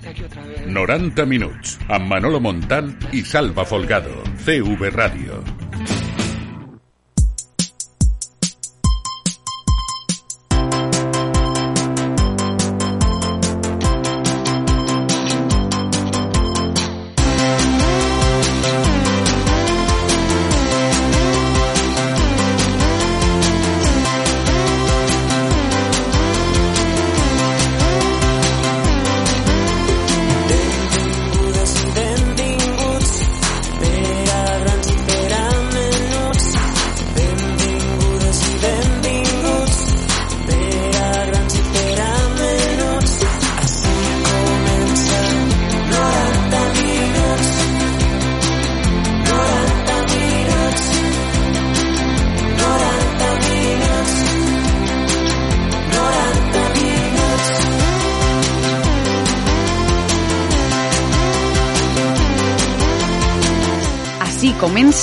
90 minuts, amb Manolo Montal i Salva Folgado, CV Ràdio.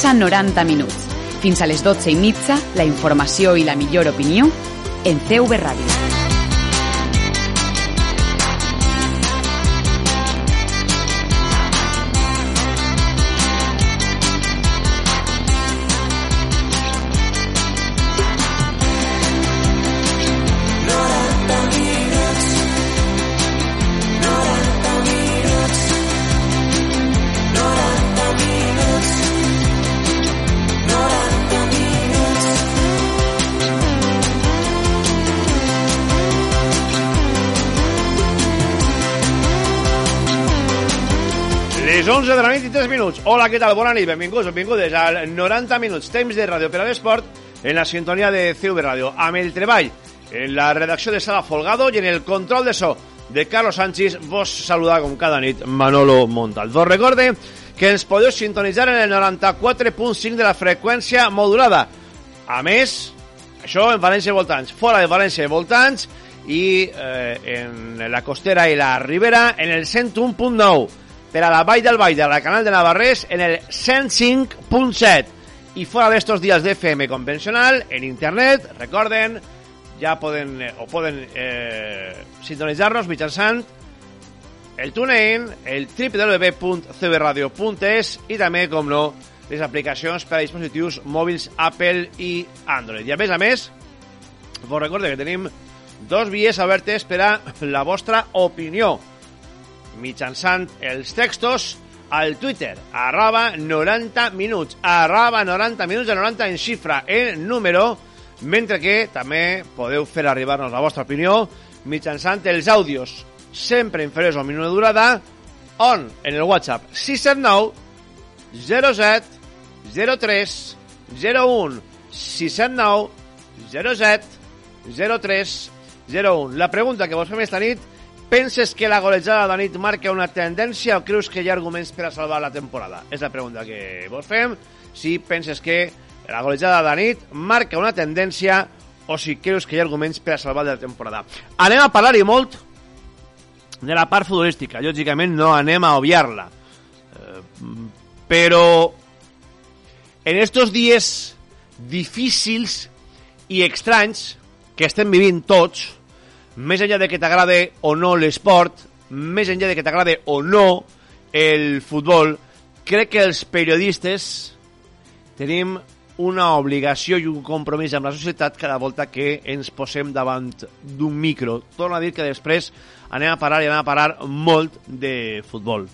Comença 90 minuts. Fins a les 12 i mitja, la informació i la millor opinió en CV Ràdio. 11 de la nit i 3 minuts. Hola, què tal? Bona nit, benvinguts, benvingudes al 90 minuts, temps de ràdio per a l'esport en la sintonia de CV Ràdio. Amb el treball en la redacció de Sala Folgado i en el control de so de Carlos Sánchez, vos saluda com cada nit Manolo Montal. Vos recorde que ens podeu sintonitzar en el 94.5 de la freqüència modulada. A més, això en València i voltants, fora de València i voltants i eh, en la costera i la ribera en el 101.9 per a la Vall del de la Canal de Navarrés en el 105.7 i fora d'estos dies de FM convencional en internet, recorden ja poden eh, o poden eh, sintonitzar-nos mitjançant el TuneIn, el www.cbradio.es i també, com no, les aplicacions per a dispositius mòbils Apple i Android. I a més a més, vos recorde que tenim dos vies obertes per a la vostra opinió mitjançant els textos al Twitter, arroba 90 minuts, arroba 90 minuts de 90 en xifra, en número, mentre que també podeu fer arribar-nos la vostra opinió mitjançant els àudios sempre inferiors a un minut de durada, on? En el WhatsApp 679 07 03 01 679 07 03 01 La pregunta que vos fem esta nit Penses que la golejada de nit marca una tendència o creus que hi ha arguments per a salvar la temporada? És la pregunta que vos fem. Si penses que la golejada de nit marca una tendència o si creus que hi ha arguments per a salvar la temporada. Anem a parlar i molt de la part futbolística. Lògicament no anem a obviar-la. Eh, però en estos dies difícils i estranys que estem vivint tots, més enllà de que t'agrade o no l'esport, més enllà de que t'agrade o no el futbol, crec que els periodistes tenim una obligació i un compromís amb la societat cada volta que ens posem davant d'un micro. Torno a dir que després anem a parar i anem a parar molt de futbol.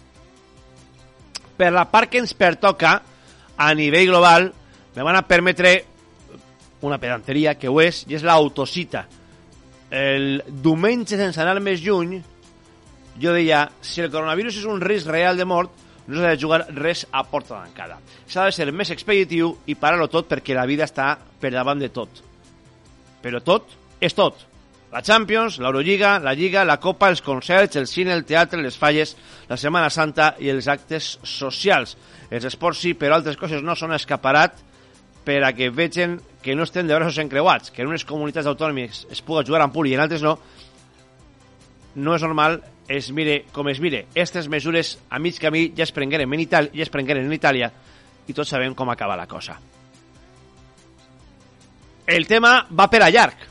Per la part que ens pertoca, a nivell global, me van a permetre una pedanteria que ho és, i és l'autocita. El diumenge, sense anar més lluny, jo deia, si el coronavirus és un risc real de mort, no s'ha de jugar res a porta tancada. S'ha de ser més expeditiu i parar-ho tot perquè la vida està per davant de tot. Però tot és tot. La Champions, l'Eurolliga, la Lliga, la Copa, els concerts, el cine, el teatre, les falles, la Setmana Santa i els actes socials. Els esports sí, però altres coses no són escaparat per a que vegin que no estem de braços encreuats, que en unes comunitats autònomes es puga jugar amb puli i en altres no, no és normal es mire com es mire. Aquestes mesures a mig camí ja es prengueren en, Itàlia, ja es prengueren en Itàlia i tots sabem com acaba la cosa. El tema va per a llarg.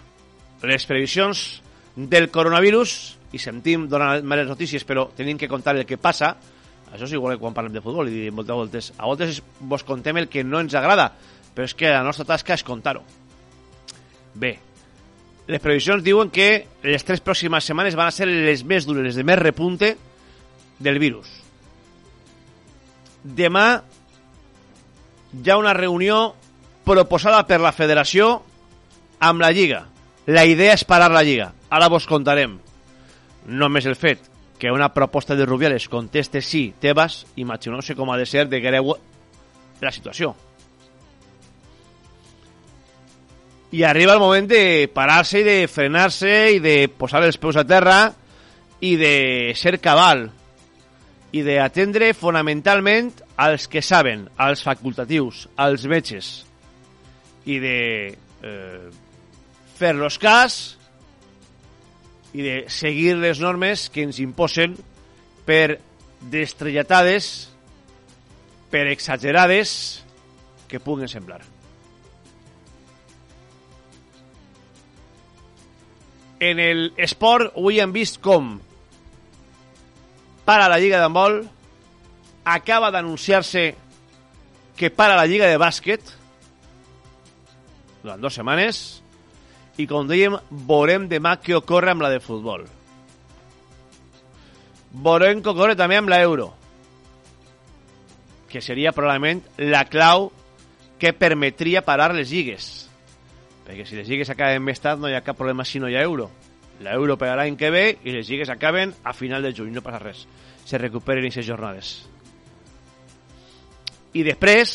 Les previsions del coronavirus i sentim donar males notícies, però tenim que contar el que passa, això és igual que quan parlem de futbol, i moltes voltes, a voltes vos contem el que no ens agrada, però és que la nostra tasca és contar-ho. Bé, les previsions diuen que les tres pròximes setmanes van a ser les més dures, les de més repunte del virus. Demà hi ha una reunió proposada per la federació amb la Lliga. La idea és parar la Lliga. Ara vos contarem. Només el fet que una proposta de Rubiales conteste sí, Tebas, imagineu-se com ha de ser de greu la situació. I arriba el moment de parar-se i de frenar-se i de posar els peus a terra i de ser cabal i d'atendre fonamentalment als que saben, als facultatius, als metges i de eh, fer-los cas i de seguir les normes que ens imposen per destrellatades, per exagerades que puguen semblar. En el esport avui hem vist com. Para la Lliga d'handbol, acaba d'anunciar-se que para la Lliga de bàsquet. Durant dues setmanes. I com dèiem, veurem demà què ocorre amb la de futbol. Veurem què ocorre també amb l'Euro, que seria probablement la clau que permetria parar les lligues. Perquè si les lligues acaben més tard no hi ha cap problema si no hi ha Euro. L'Euro per l'any que ve i les lligues acaben a final de juny, no passa res. Se recuperen aquestes jornades. I després,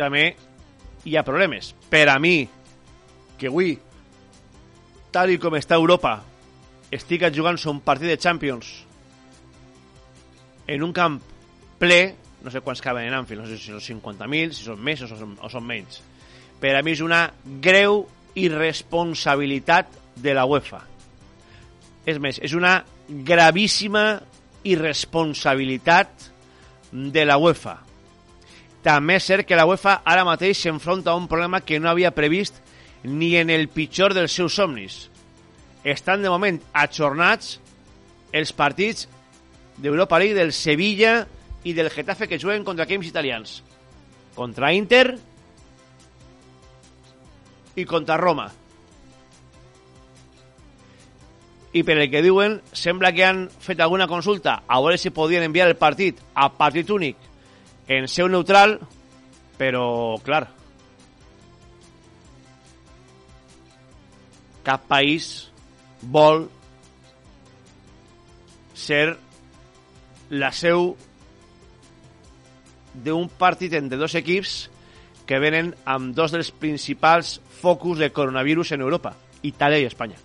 també hi ha problemes. Per a mi, que avui, tal i com està Europa, estic jugant un de Champions en un camp ple, no sé quants caben en Anfield, no sé si són 50.000, si són més o són, o són menys. Per a mi és una greu irresponsabilitat de la UEFA. És més, és una gravíssima irresponsabilitat de la UEFA. També és cert que la UEFA ara mateix s'enfronta a un problema que no havia previst ni en el pitjor dels seus somnis. Estan de moment ajornats els partits d'Europa League del Sevilla i del Getafe que juguen contra equips italians. Contra Inter i contra Roma. I per el que diuen, sembla que han fet alguna consulta a veure si podien enviar el partit a partit únic en seu neutral, però, clar, cap país vol ser la seu d'un partit entre dos equips que venen amb dos dels principals focus de coronavirus en Europa, Itàlia i Espanya.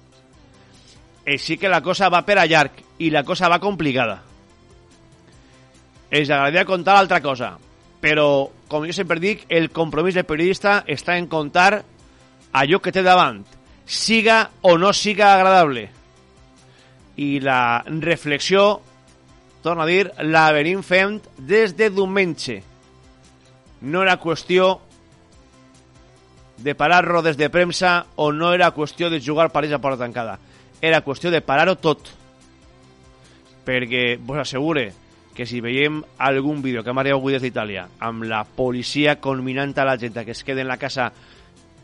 Així que la cosa va per a llarg i la cosa va complicada. Els agradaria contar l'altra cosa, però, com jo sempre dic, el compromís del periodista està en contar allò que té davant, siga o no siga agradable. I la reflexió, torno a dir, la venim fent des de diumenge. No era qüestió de parar rodes de premsa o no era qüestió de jugar parells a porta tancada. Era qüestió de parar-ho tot. Perquè vos assegure que si veiem algun vídeo que hem arribat avui des d'Itàlia amb la policia conminant a la gent que es quede en la casa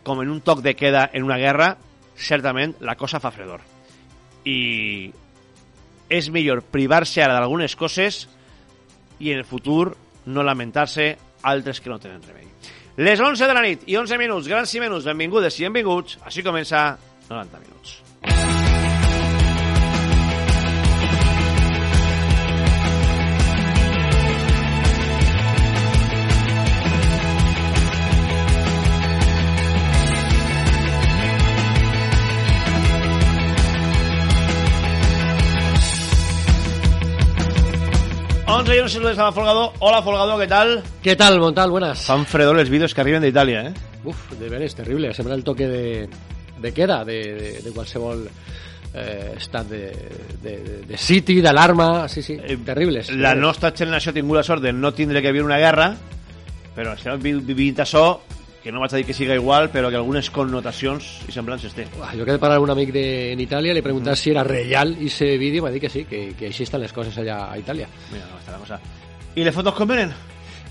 com en un toc de queda en una guerra, certament la cosa fa fredor. I és millor privar-se ara d'algunes coses i en el futur no lamentar-se altres que no tenen remei. Les 11 de la nit i 11 minuts, grans i menys, benvingudes i benvinguts. Així comença 90 minuts. Onze i 11 saludos a Folgado. Hola Folgado, ¿qué tal? ¿Qué tal, Montal? Buenas. Fan fredor els vídeos que arriben d'Itàlia, eh? Uf, de veres, terrible. Sembla el toque de, de queda de, de, de qualsevol eh, estat de, de, de, de city, d'alarma... Sí, sí, Eh, terribles. La terribles. nostra generació ha tingut la sort de no tindre que viure una guerra, però estem vi- vivint això que no vaig a dir que siga igual, però que algunes connotacions i semblances té. Uah, Jo que he parar un amic de, en Itàlia, li he preguntat si era real i ese vídeo, m'ha dit que sí, que, que així estan les coses allà a Itàlia. Mira, no està la cosa. I les fotos com venen?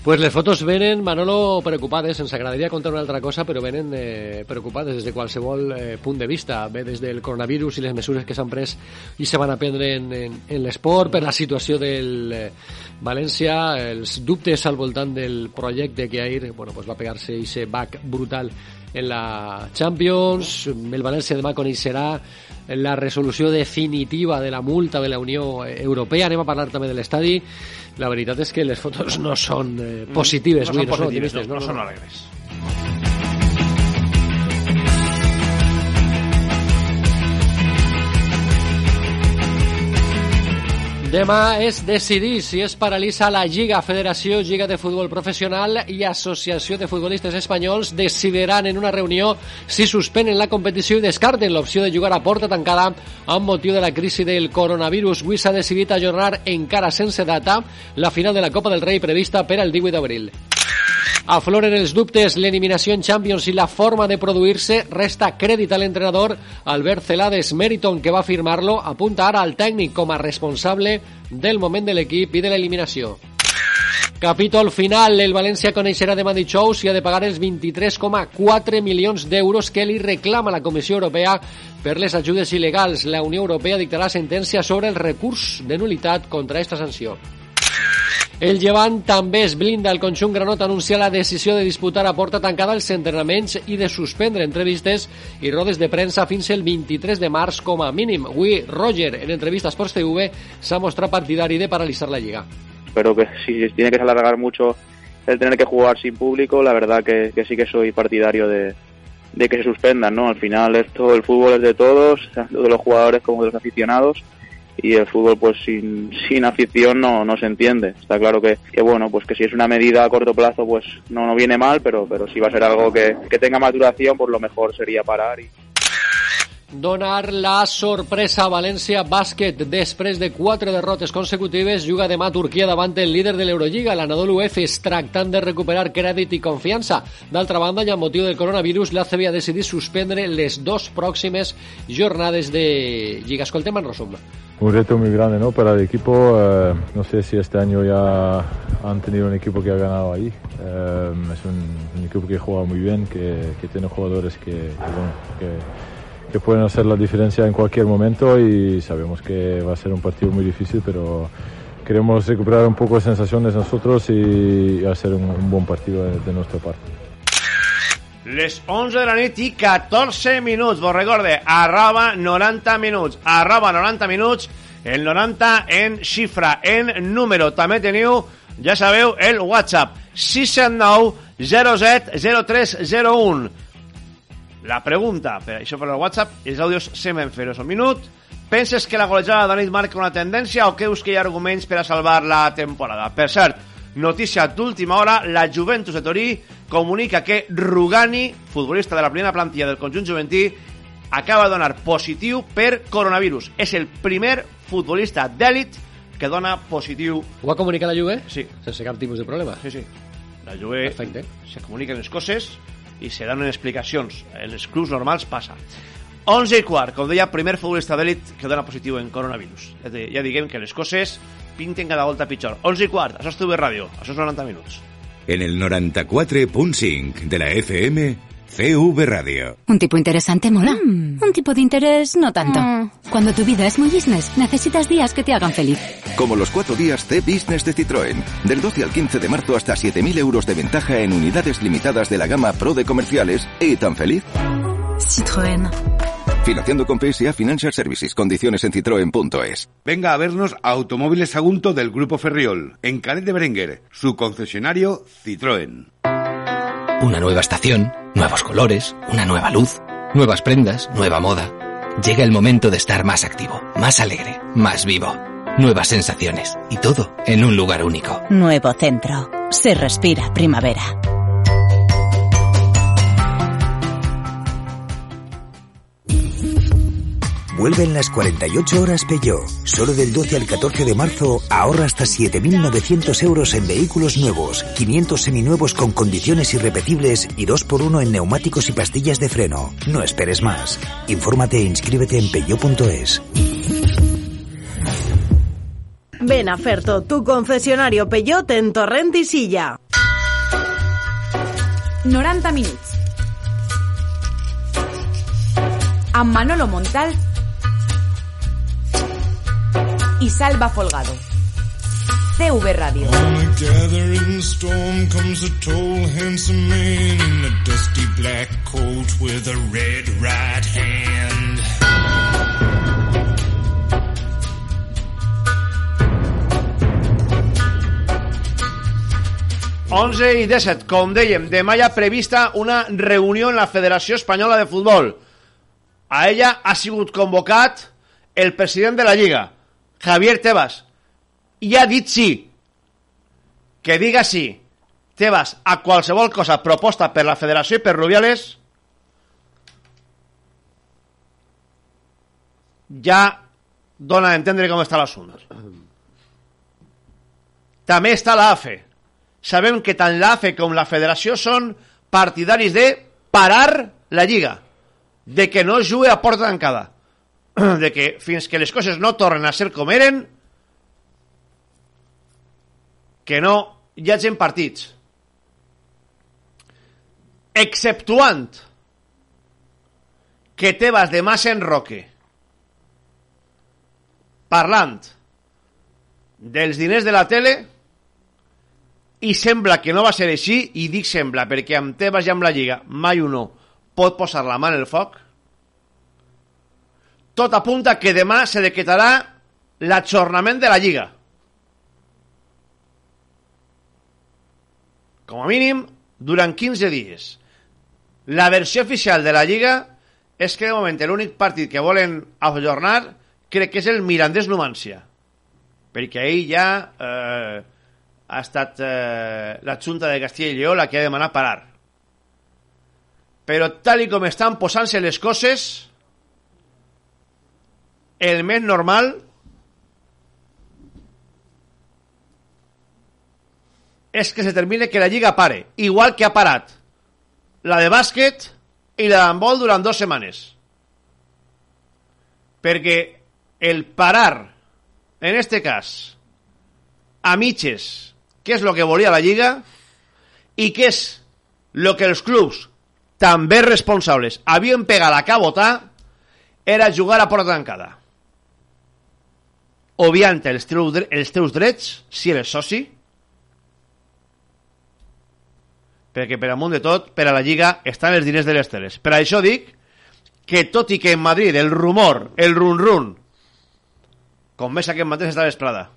Pues les fotos venen, Manolo, preocupades. Ens agradaria contar una altra cosa, però venen eh, preocupades des de qualsevol eh, de vista. Ve des del coronavirus i les mesures que s'han pres i se van a prendre en, en, en l'esport, per la situació del eh, València, els dubtes al voltant del projecte que ahir bueno, pues va pegar-se ese back brutal en la Champions. El València demà coneixerà la resolució definitiva de la multa de la Unió Europea. Anem a parlar també de l'estadi. La veritat és que les fotos no són eh, positives, no avui, són no són positives, optimistes. no, no, són no. alegres. Demà és decidir si es paralitza la Lliga, Federació, Lliga de Futbol Professional i Associació de Futbolistes Espanyols decidiran en una reunió si suspenen la competició i descarten l'opció de jugar a porta tancada amb motiu de la crisi del coronavirus. Avui s'ha decidit ajornar encara sense data la final de la Copa del Rei prevista per al 18 d'abril. Afloren els dubtes, l'eliminació en Champions i la forma de produir-se resta crèdit a l'entrenador Albert Celades Meriton, que va firmar-lo, apunta ara al tècnic com a responsable del moment de l'equip i de l'eliminació. Capítol final, el València coneixerà demà dijous si ha de pagar els 23,4 milions d'euros que li reclama la Comissió Europea per les ajudes il·legals. La Unió Europea dictarà sentència sobre el recurs de nulitat contra esta sanció. El Llevant també es blinda. El conjunt granot anuncia la decisió de disputar a porta tancada els entrenaments i de suspendre entrevistes i rodes de premsa fins el 23 de març com a mínim. Roger, en entrevista a Sports TV, s'ha mostrat partidari de paralitzar la Lliga. pero que si tiene que alargar mucho el tener que jugar sin público, la verdad que, que sí que soy partidario de, de que se suspendan, ¿no? Al final esto, el fútbol es de todos, tanto de los jugadores como de los aficionados, y el fútbol pues sin, sin afición no, no se entiende. Está claro que, que bueno, pues que si es una medida a corto plazo pues no, no viene mal, pero, pero si va a ser algo que, que tenga maturación, pues lo mejor sería parar y, Donar la sorpresa a València Bàsquet després de quatre derrotes consecutives juga demà a Turquia el líder de l'Eurolliga, l'Anadolu Efes, tractant de recuperar crèdit i confiança. D'altra banda, i amb motiu del coronavirus, l'ACB ha decidit suspendre les dos pròximes jornades de Lliga. Escoltem en resum. un reto muy grande ¿no? para el equipo. eh, no sé si este año ya han tenido un equipo que ha ganado ahí. Eh, es un, un equipo que juega muy bien, que, que tiene jugadores que, que, bueno, que, que pueden hacer la diferencia en cualquier momento y sabemos que va a ser un partido muy difícil, pero queremos recuperar un poco de sensaciones nosotros y, hacer un, un buen partido de, de nuestra parte. Les 11 de la nit i 14 minuts. Vos recorde, arroba 90 minuts. Arroba 90 minuts, el 90 en xifra, en número. També teniu, ja sabeu, el WhatsApp. 679 07 0301. La pregunta, per això per el WhatsApp, els àudios semen fer un minut. Penses que la golejada de la nit marca una tendència o creus que hi ha arguments per a salvar la temporada? Per cert, notícia d'última hora, la Juventus de Torí comunica que Rugani, futbolista de la primera plantilla del conjunt juventí, acaba de donar positiu per coronavirus. És el primer futbolista d'èlit que dona positiu. Ho ha comunicat la Juve? Sí, Sense cap tipus de problema. sí, sí. La Juve Perfecte. se comuniquen les coses i se donen explicacions. En els clubs normals passa. 11 i quart, com deia, primer futbolista d'èlit que dona positiu en coronavirus. Di- Ja diguem que les coses pinten cada volta pitjor. 11 i quart, això és TV Ràdio, això és 90 minuts. En el 94.5 de la FM, CV Radio. Un tipo interesante mola. Un tipo de interés no tanto. Cuando tu vida es muy business, necesitas días que te hagan feliz. Como los cuatro días C-Business de Citroën. Del 12 al 15 de marzo hasta 7.000 euros de ventaja en unidades limitadas de la gama Pro de comerciales. ¿Y tan feliz? Citroën. Financiando con PSA Financial Services. Condiciones en citroen.es. Venga a vernos a Automóviles Sagunto del Grupo Ferriol, en Canet de Berenguer, su concesionario Citroën. Una nueva estación, nuevos colores, una nueva luz, nuevas prendas, nueva moda. Llega el momento de estar más activo, más alegre, más vivo. Nuevas sensaciones y todo en un lugar único. Nuevo centro. Se respira primavera. Vuelven las 48 horas Peugeot. Solo del 12 al 14 de marzo ahorra hasta 7.900 euros en vehículos nuevos, 500 seminuevos con condiciones irrepetibles y 2x1 en neumáticos y pastillas de freno. No esperes más. Infórmate e inscríbete en peugeot.es. Ven a Ferto, tu concesionario Peugeot en Torrent i Silla. 90 minuts. Amb Manolo Montal with a red right hand. 11 i 17, com dèiem, demà hi ha prevista una reunió en la Federació Espanyola de Futbol. A ella ha sigut convocat el president de la Lliga, Javier Tebas, i ha dit sí. Que diga sí, Tebas, a qualsevol cosa proposta per la Federació i per Rubiales, ja dona a entendre com està l'assumpte. També està l'AFE. Sabem que tant l'AFE com la Federació són partidaris de parar la Lliga, de que no jugui a porta tancada, de que fins que les coses no tornen a ser com eren, que no hi hagin partits. Exceptuant que Tebas de Mas en Roque parlant dels diners de la tele i sembla que no va ser així i dic sembla perquè amb Tebas i amb la Lliga mai uno pot posar la mà en el foc tot apunta que demà se decretarà l'ajornament de la Lliga. Com a mínim durant 15 dies. La versió oficial de la Lliga és que de moment l'únic partit que volen ajornar crec que és el Mirandés Numància perquè ahir ja eh, ha estat eh, la Junta de Castilla i Lleó la que ha demanat parar. Però tal i com estan posant-se les coses el més normal és que se termine que la Lliga pare igual que ha parat la de bàsquet i la d'handbol durant dues setmanes. Perquè el parar en este cas a mitges què és el que volia la Lliga i què és el que els clubs també responsables havien pegat a cabotar era jugar a porta tancada obviant els teus, els teus drets si eres soci perquè per amunt de tot, per a la Lliga, estan els diners de les teles. Per això dic que tot i que en Madrid el rumor, el run-run, com més aquest mateix està l'esplada,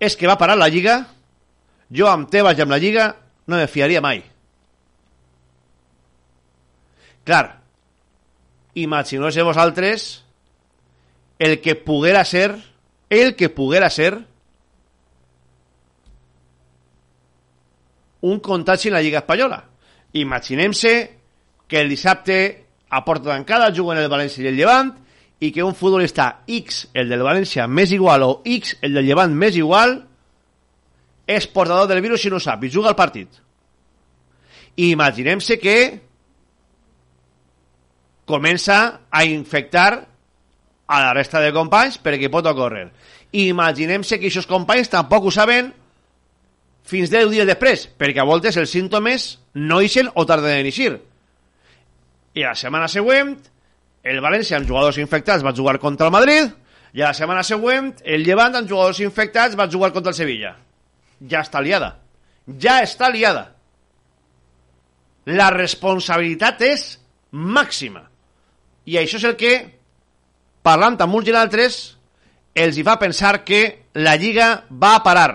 és que va parar la Lliga, jo amb Tebas i amb la Lliga no me fiaria mai. Clar, imagineu-se vosaltres el que poguera ser, el que poguera ser un contagi en la Lliga Espanyola. Imaginem-se que el dissabte a porta tancada juguen el València i el Llevant i que un futbolista X, el del València més igual o X, el del Llevant més igual és portador del virus i no sap i juga al partit. Imaginem-se que comença a infectar a la resta de companys perquè pot ocórrer. Imaginem-se que aquests companys tampoc ho saben fins 10 dies després, perquè a voltes els símptomes no ixen o tarden en eixir. I la setmana següent, el València amb jugadors infectats va jugar contra el Madrid, i la setmana següent, el Llevant amb jugadors infectats va jugar contra el Sevilla. Ja està liada. Ja està liada. La responsabilitat és màxima. I això és el que, parlant amb uns i altres, els hi fa pensar que la Lliga va a parar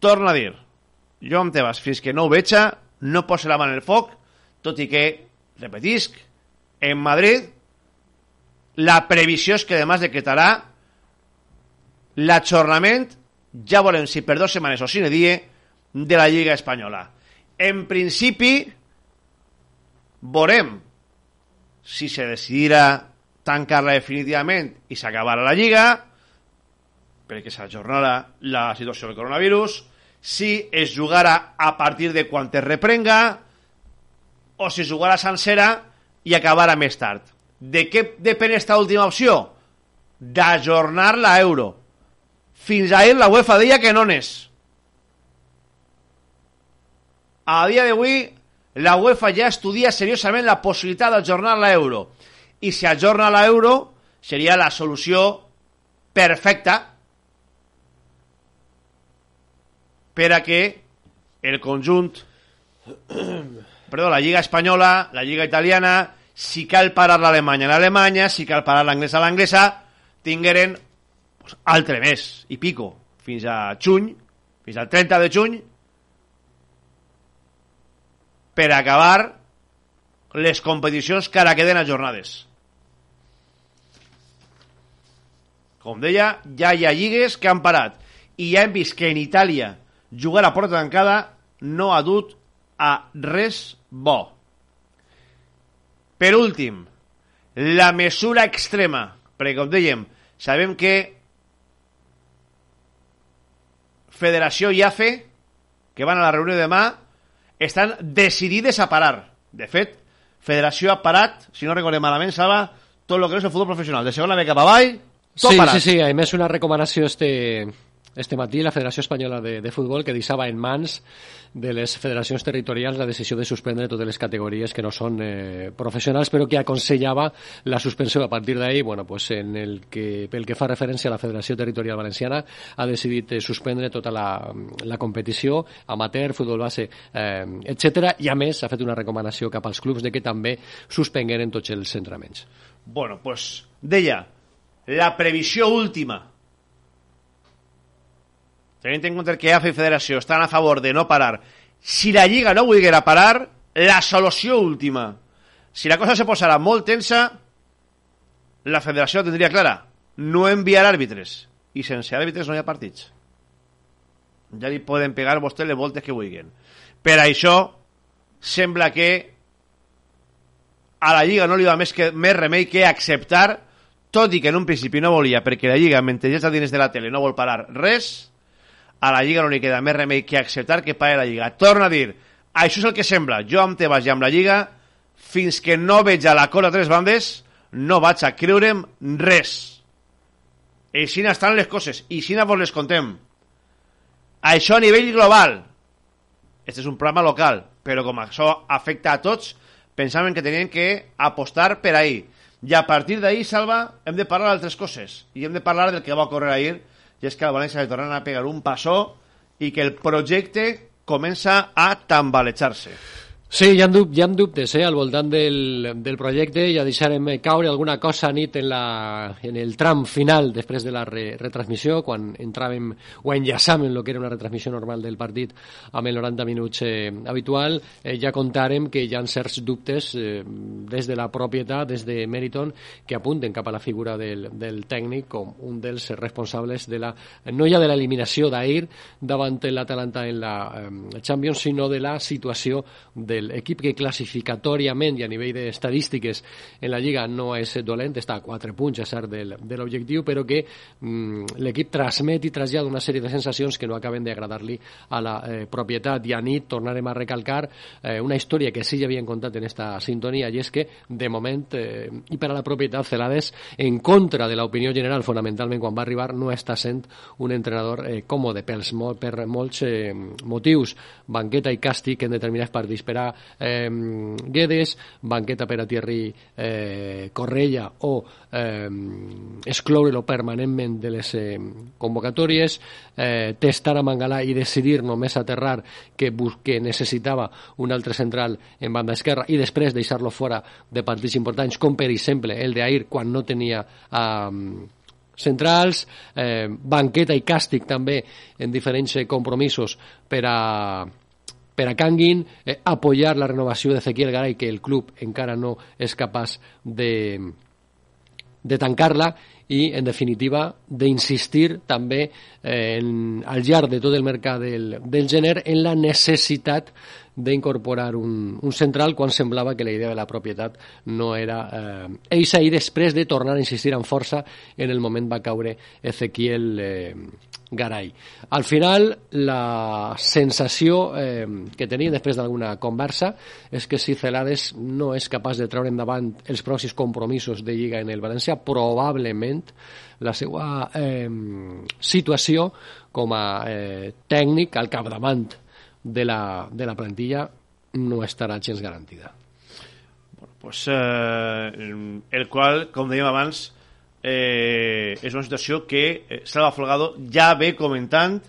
torna a dir, jo amb Tebas, fins que no ho veja, no posa la mà en el foc, tot i que, repetisc, en Madrid, la previsió és que demà es decretarà l'ajornament, ja volem si per dues setmanes o sine die, de la Lliga Espanyola. En principi, veurem si se decidirà tancar-la definitivament i s'acabarà la Lliga, perquè s'ajornarà la situació del coronavirus, si es jugara a partir de quan es reprenga o si es jugara sencera i acabarà més tard. De què depèn esta última opció? D'ajornar la Euro. Fins ahir la UEFA deia que no n'és. A dia d'avui, la UEFA ja estudia seriosament la possibilitat d'ajornar la Euro. I si ajorna la Euro, seria la solució perfecta per a que el conjunt perdó, la Lliga Espanyola, la Lliga Italiana, si cal parar l'Alemanya a l'Alemanya, si cal parar l'anglès a l'anglesa, tingueren pues, altre mes i pico, fins a juny, fins al 30 de juny, per acabar les competicions que ara queden ajornades. Com deia, ja hi ha lligues que han parat i ja hem vist que en Itàlia jugar a porta tancada no ha dut a res bo. Per últim, la mesura extrema, perquè com dèiem, sabem que Federació i AFE, que van a la reunió demà, estan decidides a parar. De fet, Federació ha parat, si no recordem malament, Salva, tot el que és el futbol professional. De segona B cap avall, tot Sí, parat. sí, sí, a més una recomanació este, este matí la Federació Espanyola de, de Futbol que deixava en mans de les federacions territorials la decisió de suspendre totes les categories que no són eh, professionals però que aconsellava la suspensió. A partir d'ahir bueno, pues en el que, pel que fa referència a la Federació Territorial Valenciana ha decidit eh, suspendre tota la, la competició amateur, futbol base eh, etc i a més ha fet una recomanació cap als clubs de que també suspengueren tots els entrenaments. Bueno, pues deia, la previsió última, tenint en compte que AFE i Federació estan a favor de no parar, si la Lliga no volguera parar, la solució última, si la cosa se posara molt tensa, la Federació tindria clara, no enviar àrbitres, i sense àrbitres no hi ha partits. Ja li poden pegar vostè les voltes que vulguin. Per això, sembla que a la Lliga no li va més, que, més remei que acceptar, tot i que en un principi no volia, perquè la Lliga, mentre ja està dins de la tele, no vol parar res, a la Lliga no li queda més remei que acceptar que pare la Lliga. Torna a dir, això és el que sembla, jo amb Tebas i amb la Lliga, fins que no veig a l'acord a tres bandes, no vaig a creure'm res. Així estan les coses, i així vos les contem. Això a nivell global. Este és un programa local, però com això afecta a tots, pensaven que tenien que apostar per ahir. I a partir d'ahir, Salva, hem de parlar d'altres coses. I hem de parlar del que va ocórrer ahir, i és que al València li tornen a pegar un passó i que el projecte comença a tambalejar-se. Sí, hi ha, dub hi ha dubtes eh, al voltant del, del projecte, ja deixarem caure alguna cosa nit en, la, en el tram final després de la re, retransmissió, quan entràvem o enllaçàvem el que era una retransmissió normal del partit amb el 90 minuts eh, habitual, eh, ja contàrem que hi ha certs dubtes eh, des de la propietat, des de Meriton, que apunten cap a la figura del, del tècnic com un dels responsables de la, no ja de l'eliminació d'ahir davant l'Atalanta en la eh, Champions, sinó de la situació del equip que classificatòriament i a nivell d'estadístiques en la Lliga no és dolent, està a 4 punts, és cert, del, de l'objectiu, però que mm, l'equip transmet i trasllada una sèrie de sensacions que no acaben d'agradar-li a la eh, propietat. I a nit tornarem a recalcar eh, una història que sí ja havien contat en esta sintonia, i és que, de moment, eh, i per a la propietat, Celades, en contra de l'opinió general, fonamentalment quan va arribar, no està sent un entrenador eh, còmode pels, per molts eh, motius. Banqueta i càstig en determinats partits per a eh, Guedes, banqueta per a Thierry eh, Correia o eh, excloure-lo permanentment de les eh, convocatòries, eh, testar a Mangalà i decidir només aterrar que, que necessitava un altre central en banda esquerra i després deixar-lo fora de partits importants, com per exemple el d'ahir quan no tenia eh, centrals, eh, banqueta i càstig també en diferents eh, compromisos per a per a Canguin, eh, apoyar la renovació d'Ezequiel Garay, que el club encara no és capaç de, de tancar-la i, en definitiva, d'insistir també eh, en, al llarg de tot el mercat del, del gener en la necessitat d'incorporar un, un central quan semblava que la idea de la propietat no era eh, eixa i després de tornar a insistir amb força en el moment va caure Ezequiel eh, Garay. Al final, la sensació eh, que tenim després d'alguna conversa és que si Celades no és capaç de treure endavant els pròxims compromisos de Lliga en el València, probablement la seva eh, situació com a eh, tècnic al capdavant de la, de la plantilla no estarà gens garantida. pues, eh, el qual, com dèiem abans, eh, és una situació que eh, Salva Folgado ja ve comentant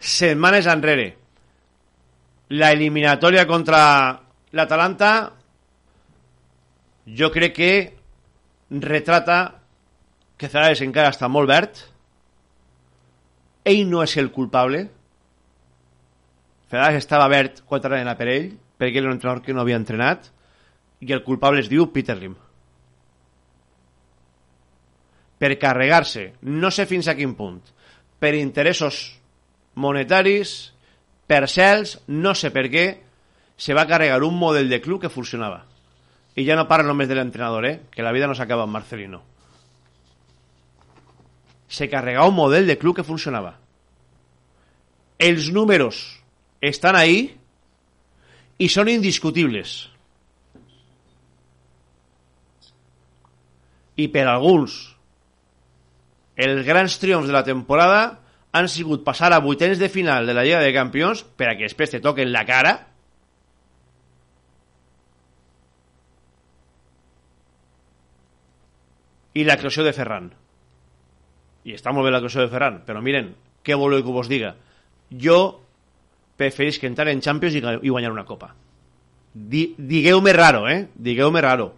setmanes enrere. La eliminatòria contra l'Atalanta jo crec que retrata que Zarares encara està molt verd. Ell no és el culpable. Zarares estava verd quan treballen per ell perquè era un entrenador que no havia entrenat. I el culpable es diu Peter Lim per carregar-se, no sé fins a quin punt, per interessos monetaris, per cels, no sé per què, se va carregar un model de club que funcionava. I ja no parlo només de l'entrenador, eh? que la vida no s'acaba amb Marcelino. Se carregava un model de club que funcionava. Els números estan ahí i són indiscutibles. I per alguns els grans triomfs de la temporada han sigut passar a vuitens de final de la Lliga de Campions per a que després te toquen la cara. I l'actuació de Ferran. I està molt bé l'actuació de Ferran però miren, què voleu que vos diga jo preferís que entrar en Champions i, guanyar una copa. Di, raro eh? digueu-me raro.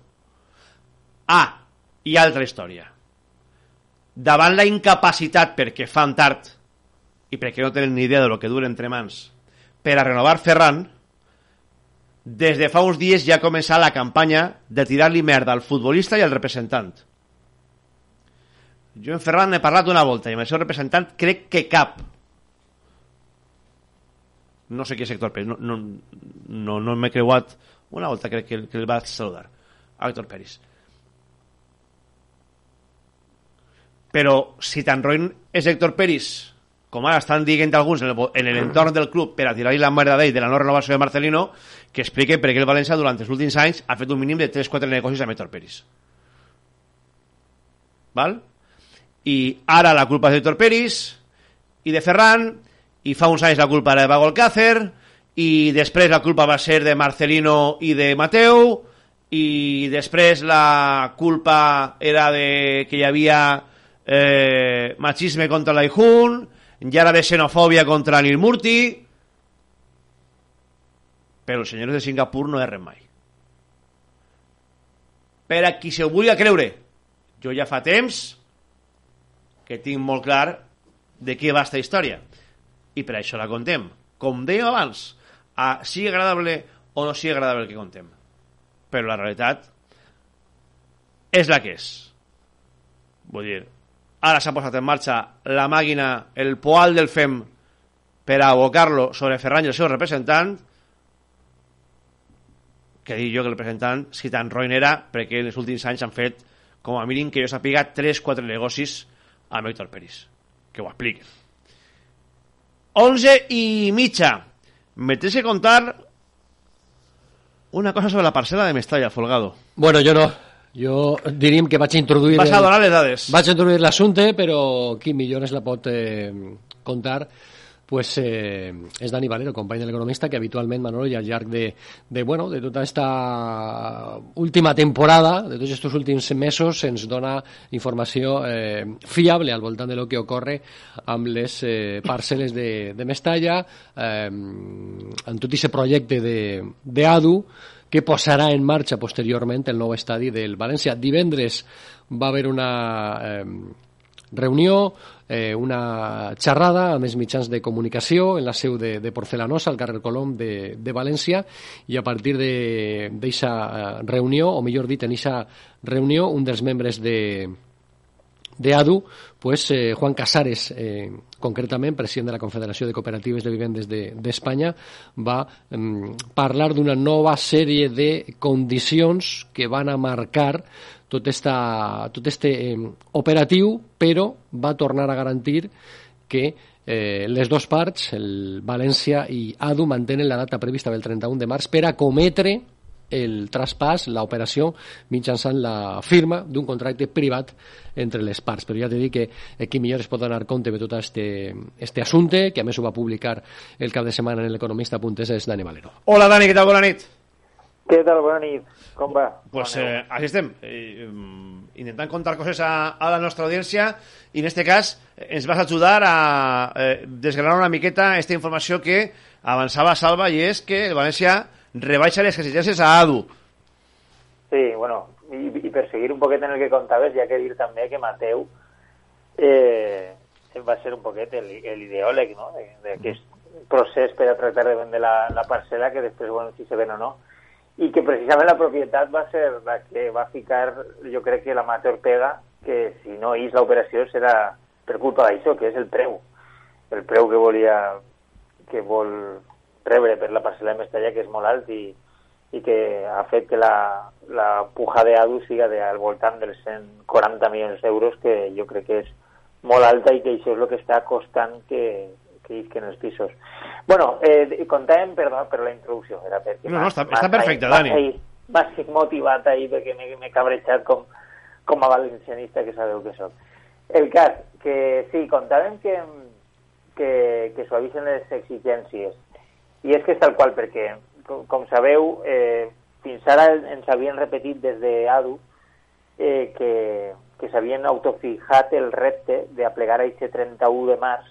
Ah, i altra història davant la incapacitat perquè fan tard i perquè no tenen ni idea de lo que dura entre mans per a renovar Ferran des de fa uns dies ja ha començat la campanya de tirar-li merda al futbolista i al representant. Jo en Ferran n'he parlat una volta i amb el seu representant crec que cap no sé qui és Héctor Pérez no, no, no, no m'he creuat una volta crec que, que el vaig saludar Héctor Pérez però si tan roïn és Héctor Peris com ara estan dient alguns en l'entorn del club per a tirar-li la merda d'ell de la no renovació de Marcelino que explique per què el València durant els últims anys ha fet un mínim de 3-4 negocis amb Héctor Peris val? i ara la culpa és d'Héctor Peris i de Ferran i fa uns anys la culpa era de Vago Alcácer i després la culpa va ser de Marcelino i de Mateu i després la culpa era de que hi havia eh, machisme contra l'Aijun, i ara de xenofòbia contra Anil Murti, però els senyors de Singapur no erren mai. Per a qui se ho vulgui creure, jo ja fa temps que tinc molt clar de què va esta història, i per això la contem. Com dèiem abans, a sigui agradable o no sigui agradable que contem. Però la realitat és la que és. Vull dir, ara s'ha posat en marxa la màquina, el poal del FEM per a abocar-lo sobre Ferran i el seu representant que dic jo que el representant si tan roïn era perquè en els últims anys han fet com a mínim que jo sàpiga 3-4 negocis amb Héctor Peris que ho expliquen. 11 i mitja. Me tens que contar una cosa sobre la parcel·la de Mestalla, Folgado. Bueno, jo no jo diríem que vaig introduir... Vas a donar les dades. Vaig introduir l'assumpte, però qui millor es la pot eh, contar pues, eh, és Dani Valero, company de l'economista, que habitualment, Manolo, i al llarg de, de, bueno, de tota esta última temporada, de tots aquests últims mesos, ens dona informació eh, fiable al voltant de lo que ocorre amb les eh, parcel·les de, de Mestalla, eh, en tot aquest projecte d'ADU, que posarà en marxa posteriorment el nou estadi del València. Divendres va haver una eh, reunió, eh, una xerrada amb els mitjans de comunicació en la seu de, de Porcelanosa, al carrer Colom de, de València, i a partir d'aquesta reunió, o millor dit, en aquesta reunió, un dels membres de, de ADU, pues eh, Juan Casares, eh, concretament, president de la Confederació de Cooperatives de Vivendes d'Espanya, de, va eh, parlar d'una nova sèrie de condicions que van a marcar tot, esta, tot este eh, operatiu, però va tornar a garantir que eh, les dues parts, el València i ADU, mantenen la data prevista del 31 de març per a cometre el traspàs, l'operació, mitjançant la firma d'un contracte privat entre les parts. Però ja t'he dit que aquí millor es pot donar compte de tot este, este assumpte, que a més ho va publicar el cap de setmana en l'economista.es, és Dani Valero. Hola Dani, què tal? Bona nit. Què tal? Bona nit. Com va? Pues eh, així estem, eh, intentant contar coses a, a la nostra audiència i en este cas eh, ens vas ajudar a eh, desgranar una miqueta esta informació que avançava Salva i és que el València rebaixa les exigències a ADU. Sí, bueno, i, i per seguir un poquet en el que contaves, ja que dir també que Mateu eh, va ser un poquet l'ideòleg no? d'aquest procés per a tractar de vendre la, la parcel·la que després, bueno, si se ven o no, i que precisament la propietat va ser la que va ficar, jo crec que la Mateu pega, que si no és l'operació serà per culpa d'això, que és el preu. El preu que volia que vol rebre per la parcel·la de Mestalla, que és molt alt i, i que ha fet que la, la puja d'ADU siga de, al voltant dels 140 milions d'euros, que jo crec que és molt alta i que això és el que està costant que, que isquen els pisos. Bueno, eh, contàvem, perdó, per la introducció. Era perquè no, no, està, està perfecte, Dani. M'has motivat ahir perquè m'he cabrejat com, com a valencianista que sabeu que sóc. El cas, que sí, contàvem que, que, que suavisen les exigències. I és que és tal qual, perquè, com, com sabeu, eh, fins ara ens havien repetit des d'ADU eh, que, que s'havien autofijat el repte d'aplegar a aquest 31 de març,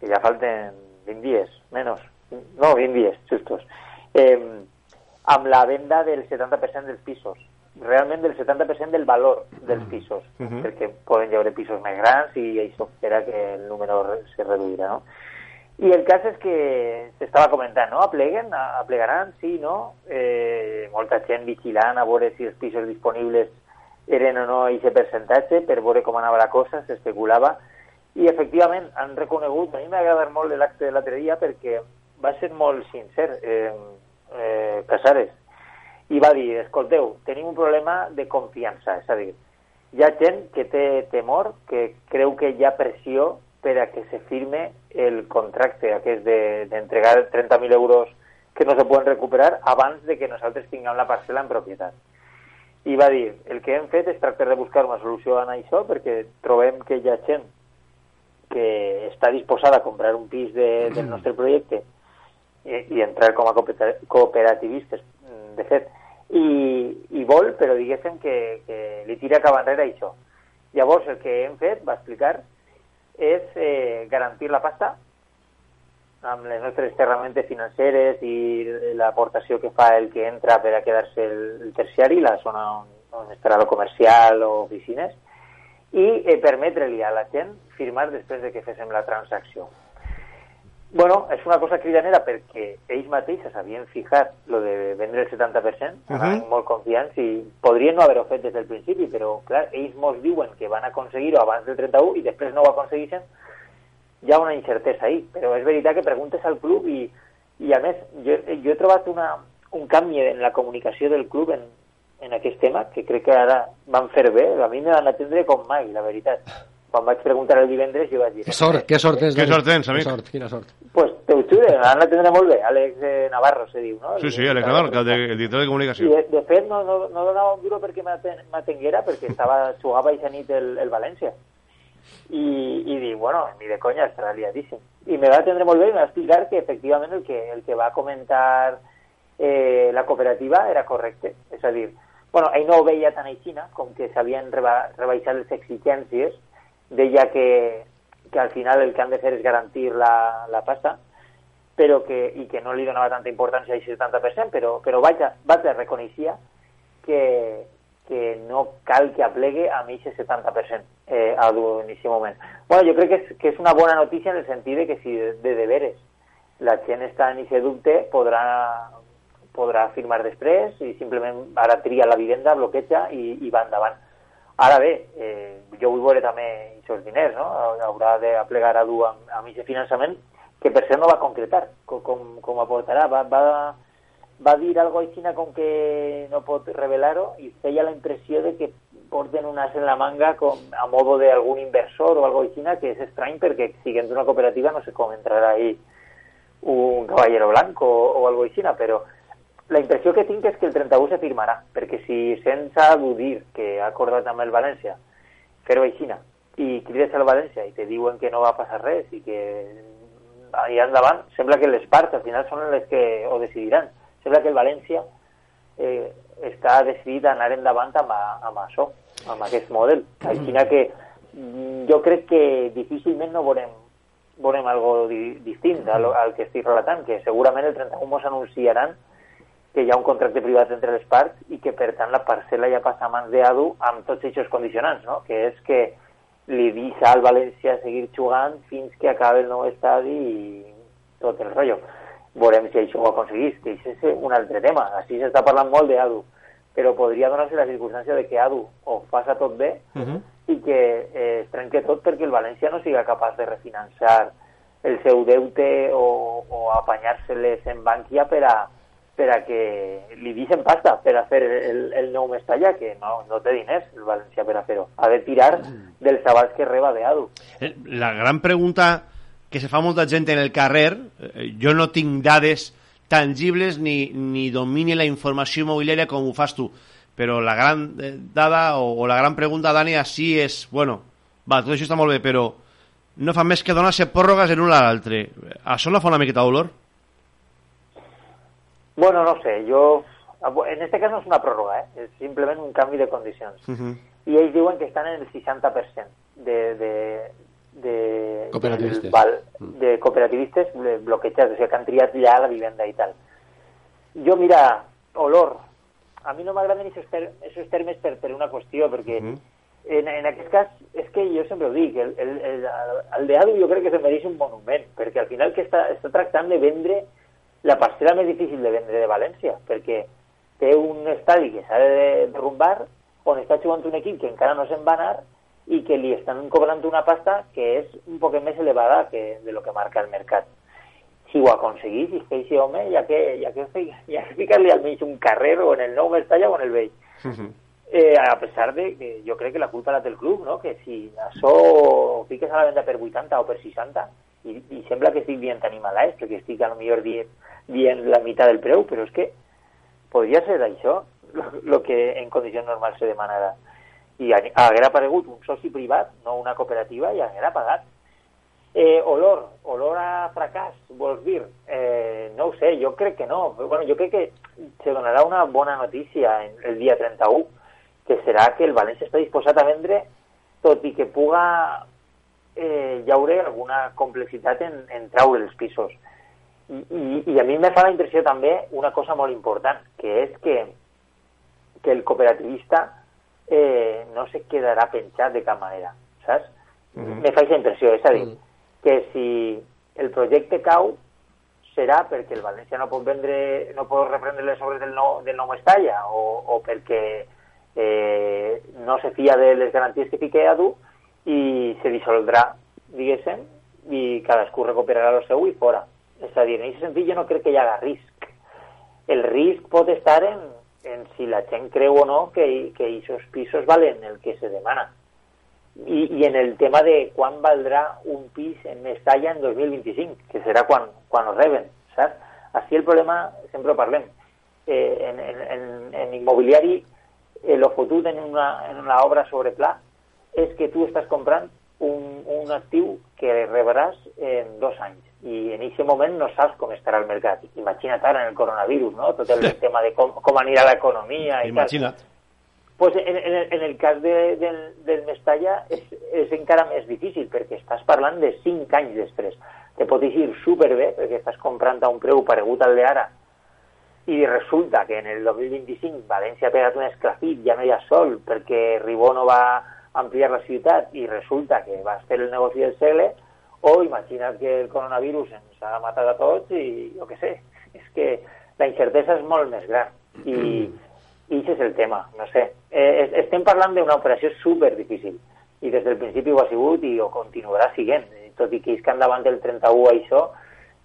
que ja falten 20 dies, menys, no, 20 dies, justos, eh, amb la venda del 70% dels pisos, realment del 70% del valor dels pisos, uh -huh. perquè poden hi haver pisos més grans i això farà que el número se reduirà, no? I el cas és que s'estava comentant, no? Apleguen, aplegaran, sí, no? Eh, molta gent vigilant a veure si els pisos disponibles eren o no aquest percentatge per veure com anava la cosa, s'especulava i efectivament han reconegut, a mi m'ha agradat molt l'acte de l'altre dia perquè va ser molt sincer eh, eh, Casares i va dir, escolteu, tenim un problema de confiança, és a dir, hi ha gent que té temor, que creu que hi ha pressió per a que se firme el contracte aquest d'entregar de, 30.000 euros que no se poden recuperar abans de que nosaltres tinguem la parcel·la en propietat. I va dir, el que hem fet és tractar de buscar una solució a això perquè trobem que hi ha gent que està disposada a comprar un pis de, del nostre projecte i, i entrar com a cooperativistes, de fet, i, i vol, però diguéssim que, que li tira cap enrere això. Llavors, el que hem fet, va explicar, és eh, garantir la pasta amb les nostres ferramentes financeres i l'aportació que fa el que entra per a quedar-se el, el terciari, la zona on, on estarà el comercial o oficines, i eh, permetre-li a la gent firmar després de que féssim la transacció. Bueno, és una cosa cridanera perquè ells mateixos havien fijat lo de vendre el 70%, uh -huh. molt confiants i podrien no haver-ho fet des del principi, però clar, ells mos diuen que van aconseguir-ho abans del 31 i després no ho aconsegueixen, hi ha una incertesa ahí, però és veritat que preguntes al club i, i a més, jo, jo he trobat una, un canvi en la comunicació del club en, en aquest tema, que crec que ara van fer bé, a mi me van atendre com mai, la veritat quan vaig preguntar el divendres jo vaig dir... Que sort, que sort és. Que sort tens, amic. Que sort, quina sort. Pues te ho jure, han d'atendre molt bé, Àlex eh, Navarro se diu, no? Sí, sí, Àlex Navarro, el, el director de comunicació. I de, de fet no, no, no donava un duro perquè m'atenguera perquè estava, jugava aquesta nit el, el València. I, i dic, bueno, ni de conya, estarà liadíssim. I me va atendre molt bé i me va explicar que efectivament el que, el que va comentar eh, la cooperativa era correcte. És a dir, bueno, ell no ho veia tan aixina, com que s'havien reba, rebaixat les exigències, deia que, que al final el que han de fer és garantir la, la pasta, però que, i que no li donava tanta importància a aquest 70%, però, però vaja, vaja reconeixia que, que no cal que aplegue a mi aquest 70% eh, en aquest moment. Bueno, jo crec que és, que és una bona notícia en el sentit de que si de, de deberes la gent està en aquest dubte podrà, podrà firmar després i simplement ara tria la vivenda, bloqueja i, i va endavant. Ara bé, eh, jo vull veure també aquests diners, no? Haurà d'aplegar a dur amb, amb aquest finançament que per cert no va concretar com, com, com aportarà. Va, va, va dir algo així com que no pot revelar-ho i feia la impressió de que porten un as en la manga com, a modo de algun inversor o algo així que és estrany perquè siguent una cooperativa no sé com entrarà ahí un caballero blanco o, o algo així, però la impressió que tinc és que el 31 se firmarà, perquè si sense adudir que ha acordat amb el València fer-ho així i crides al València i te diuen que no va passar res i que allà endavant sembla que les parts al final són les que ho decidiran. Sembla que el València eh, està decidit a anar endavant amb, a, amb això, amb aquest model. Així que mm, jo crec que difícilment no veurem veurem algo di distint al, al que estic relatant, que segurament el 31 mos anunciaran que hi ha un contracte privat entre les parts i que, per tant, la parcel·la ja passa a mans d'ADU amb tots aquests condicionants, no? que és que li deixa al València seguir jugant fins que acabi el nou estadi i tot el rotllo. Veurem si això ho aconseguís, que això és un altre tema. Així s'està parlant molt d'ADU, però podria donar-se la circumstància de que ADU ho faça tot bé Uh -huh. i que eh, es trenque tot perquè el València no siga capaç de refinanciar el seu deute o, o apanyar-se-les en Bankia per a, per a que li deixen pasta per a fer el, el nou Mestalla, que no, no té diners el València per a fer-ho. Ha de tirar dels avals que reba de ADU. Eh, La gran pregunta que se fa molta gent en el carrer, eh, jo no tinc dades tangibles ni, ni domini la informació immobiliària com ho fas tu, però la gran eh, dada o, o la gran pregunta, Dani, així és, bueno, va, tot això està molt bé, però no fa més que donar-se pròrrogues en un a l'altre. Això no fa una miqueta d'olor? Bueno, no sé, yo... En este caso no es una prórroga, ¿eh? es simplemente un cambio de condiciones. Uh -huh. Y ells diuen que estan en el 60% de, de, de, Cooperativistes. val- de cooperativistes bloquejats, o sigui, que han triat ja la vivenda i tal. Jo, mira, olor, a mi no m'agraden aquests ter esos termes per, per una qüestió, perquè en, en aquest cas, és que jo sempre ho dic, el, el, el, el de Adu jo crec que se mereix un monument, perquè al final que està, està tractant de vendre la parcel·la més difícil de vendre de València, perquè té un estadi que s'ha de derrumbar, on està jugant un equip que encara no se'n va anar i que li estan cobrant una pasta que és un poc més elevada que de lo que marca el mercat. Si ho aconseguís, és que aquest home, ja que, ja que, ja que ficar-li al mig un carrer o en el nou Mestalla o en el vell. Eh, a pesar de que jo crec que la culpa la té el club, no? que si això ho fiques a la venda per 80 o per 60 i, i sembla que estic dient animalais, perquè estic a lo millor dient, dient la meitat del preu, però és que podria ser això el que en condicions normals se demanarà. I ha- haguera aparegut un soci privat, no una cooperativa, i haguera pagat. Eh, olor, olor a fracàs, vols dir? Eh, no ho sé, jo crec que no. Però, bueno, jo crec que se donarà una bona notícia el dia 31, que serà que el València està disposat a vendre, tot i que puga eh, hi haurà alguna complexitat en, en traure els pisos. I, i, I a mi me fa la impressió també una cosa molt important, que és que, que el cooperativista eh, no se quedarà penjat de cap manera, saps? Me fa aquesta impressió, és a dir, que si el projecte cau serà perquè el València no pot vendre, no pot reprendre les obres del nou, del nou Mestalla o, o perquè eh, no se fia de les garanties que fique Adu i se dissoldrà, diguéssim, i cadascú recuperarà el seu i fora. És a dir, en aquest sentit jo no crec que hi haga risc. El risc pot estar en, en si la gent creu o no que, que aquests pisos valen el que se demana. I, I en el tema de quan valdrà un pis en Mestalla en 2025, que serà quan, quan ho reben, saps? Així el problema, sempre ho parlem, eh, en, en, en, en immobiliari, eh, lo fotut en una, en una obra sobre pla és que tu estàs comprant un, un actiu que rebràs en dos anys i en aquest moment no saps com estarà el mercat. Imagina't ara en el coronavirus, no? Tot el tema de com, com anirà l'economia i tal Imagina't. pues en, en, el- en el cas de, del, del Mestalla és, és encara més difícil perquè estàs parlant de 5 anys després. Te pot ir superbé perquè estàs comprant a un preu paregut al d'ara i resulta que en el 2025 València ha pegat un esclafit, ja no hi ha sol perquè Ribó no va ampliar la ciutat i resulta que va fer el negoci del segle o imagina't que el coronavirus ens ha matat a tots i jo què sé, és que la incertesa és molt més gran i, I això és el tema, no sé. Eh, es- estem parlant d'una operació super difícil i des del principi ho ha sigut i ho continuarà siguent. Tot i que és que endavant del 31 això,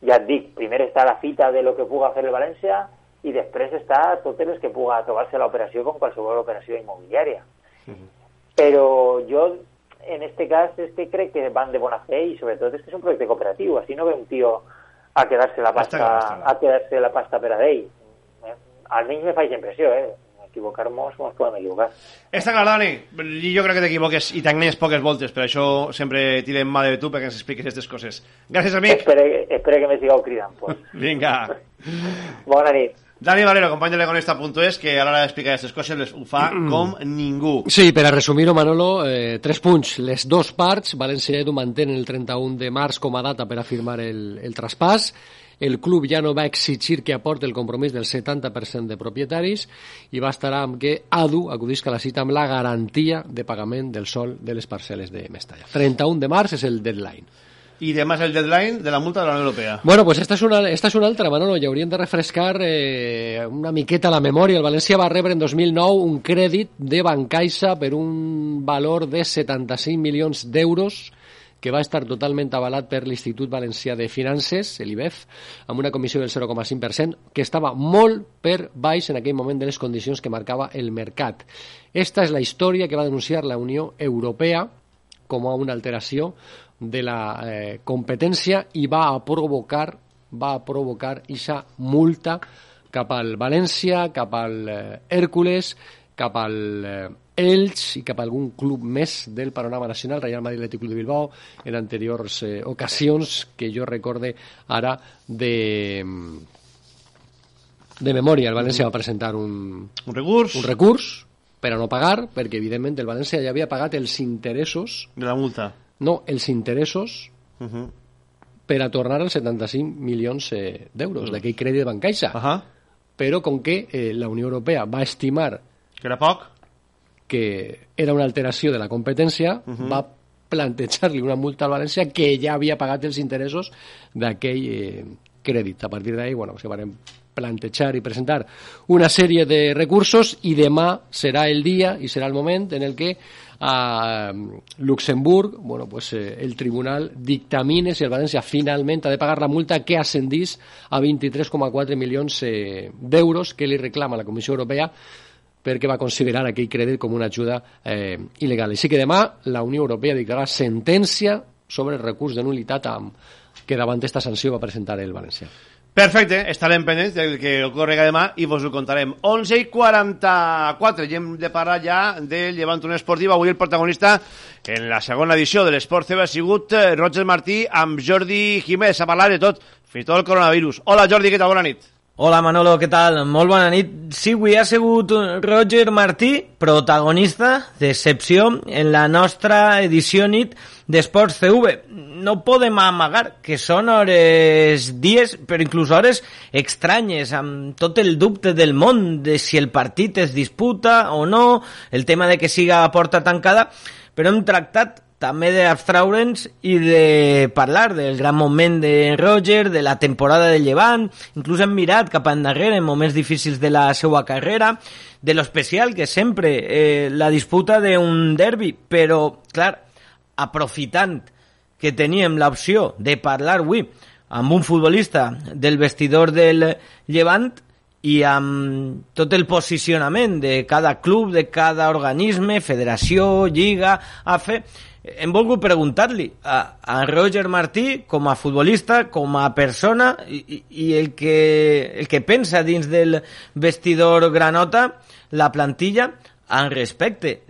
ja et dic, primer està la fita de lo que puga fer el València i després està totes les que puga trobar-se l'operació com qualsevol operació immobiliària. Però jo, en este cas, és que crec que van de bona fe i sobretot és que és un projecte cooperatiu. Així no ve un tio a quedar-se la pasta, clar. a quedar-se la pasta per a ell. Eh, Almenys me fa aquesta impressió, eh? Equivocar-nos, ens podem equivocar. Està clar, Dani. Jo crec que t'equivoques i t'enganyes poques voltes, per això sempre tirem mà de tu perquè ens expliques aquestes coses. Gràcies, amic. Espere, espere que me sigueu cridant, pues. Vinga. Bona nit. Dani Valero, company de l'Econista.es, que a l'hora d'explicar aquestes coses les ho fa com ningú. Sí, per a resumir-ho, Manolo, eh, tres punts. Les dos parts, València i Edu mantenen el 31 de març com a data per a firmar el, el traspàs. El club ja no va exigir que aporti el compromís del 70% de propietaris i va estar amb que Adu acudisca a la cita amb la garantia de pagament del sol de les parcel·les de Mestalla. 31 de març és el deadline. Demà és el deadline de la multa de la Unió Europea. Bueno, pues esta és una, esta és una altra, Manolo, i hauríem de refrescar eh, una miqueta la memòria. El València va rebre en 2009 un crèdit de Bancaixa per un valor de 75 milions d'euros que va estar totalment avalat per l'Institut Valencià de Finances, l'IBEF, amb una comissió del 0,5%, que estava molt per baix en aquell moment de les condicions que marcava el mercat. Esta és la història que va denunciar la Unió Europea com a una alteració de la eh, competència i va a provocar va a provocar ixa multa cap al València, cap al eh, Hèrcules, cap al eh, Elx i cap a algun club més del panorama nacional, Real Madrid Atlètic Club de Bilbao, en anteriors eh, ocasions que jo recorde ara de de memòria. El València va presentar un, un recurs, un recurs per a no pagar, perquè evidentment el València ja havia pagat els interessos De la multa. No, els interessos Uh -huh. per a tornar els 75 milions eh, d'euros d'aquell crèdit de Bancaixa. Uh -huh. Però com que eh, la Unió Europea va estimar Que era poc? que era una alteració de la competència, Uh -huh. va plantejar-li una multa al València que ja havia pagat els interessos d'aquell eh, crèdit. A partir d'ahí, bueno, se van plantejar i presentar una sèrie de recursos i demà serà el dia i serà el moment en el que a Luxemburg, bueno, pues, eh, el tribunal dictamine si el València finalment ha de pagar la multa que ascendís a 23,4 milions eh, d'euros que li reclama la Comissió Europea perquè va considerar aquell crèdit com una ajuda eh, il·legal. Així que demà la Unió Europea dictarà sentència sobre el recurs de nulitat amb, que davant d'esta sanció va presentar el València. Perfecte, estarem pendents del que ocorrega demà i vos ho contarem. 11 i 44, i hem de parlar ja del Llevant Unió Esportiva. Avui el protagonista en la segona edició de l'Esport CB ha sigut eh, Roger Martí amb Jordi Jiménez. A parlar de tot, fins i tot el coronavirus. Hola Jordi, què tal? Bona nit. Hola Manolo, què tal? Molt bona nit. Sí, avui ha sigut Roger Martí, protagonista d'excepció en la nostra edició nit d'Esports CV. No podem amagar que són hores, dies, però inclús hores estranyes, amb tot el dubte del món de si el partit es disputa o no, el tema de que siga a porta tancada, però hem tractat també d'abstraure'ns i de parlar del gran moment de Roger, de la temporada de Llevant, inclús hem mirat cap endarrere en moments difícils de la seva carrera, de lo especial que sempre eh, la disputa d'un derbi, però, clar, aprofitant que teníem l'opció de parlar avui amb un futbolista del vestidor del Llevant i amb tot el posicionament de cada club, de cada organisme, federació, lliga, AFE, hem volgut preguntar-li a, a Roger Martí com a futbolista, com a persona i, i- el, que, el que pensa dins del vestidor granota, la plantilla, al respecte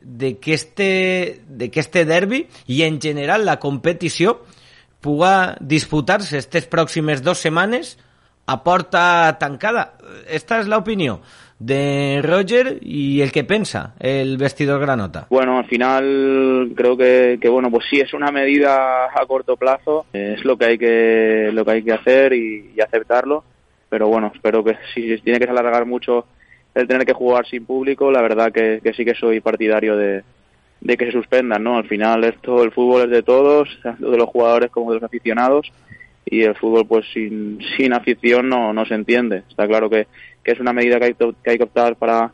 este derbi i en general la competició puga disputar-se aquestes pròximes dues setmanes a porta tancada. Esta és l'opinió de Roger y el que pensa el vestidor granota. Bueno, al final creo que, que, bueno, pues sí es una medida a corto plazo, es lo que hay que lo que hay que hacer y, y aceptarlo, pero bueno, espero que si tiene que alargar mucho el tener que jugar sin público, la verdad que, que sí que soy partidario de, de que se suspendan, ¿no? Al final esto el fútbol es de todos, tanto de los jugadores como de los aficionados y el fútbol pues sin, sin afición no, no se entiende. Está claro que, que es una medida que hay, que- hay que optar para,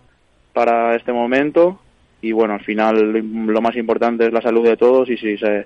para este momento. Y bueno, al final lo más importante es la salud de todos y si se,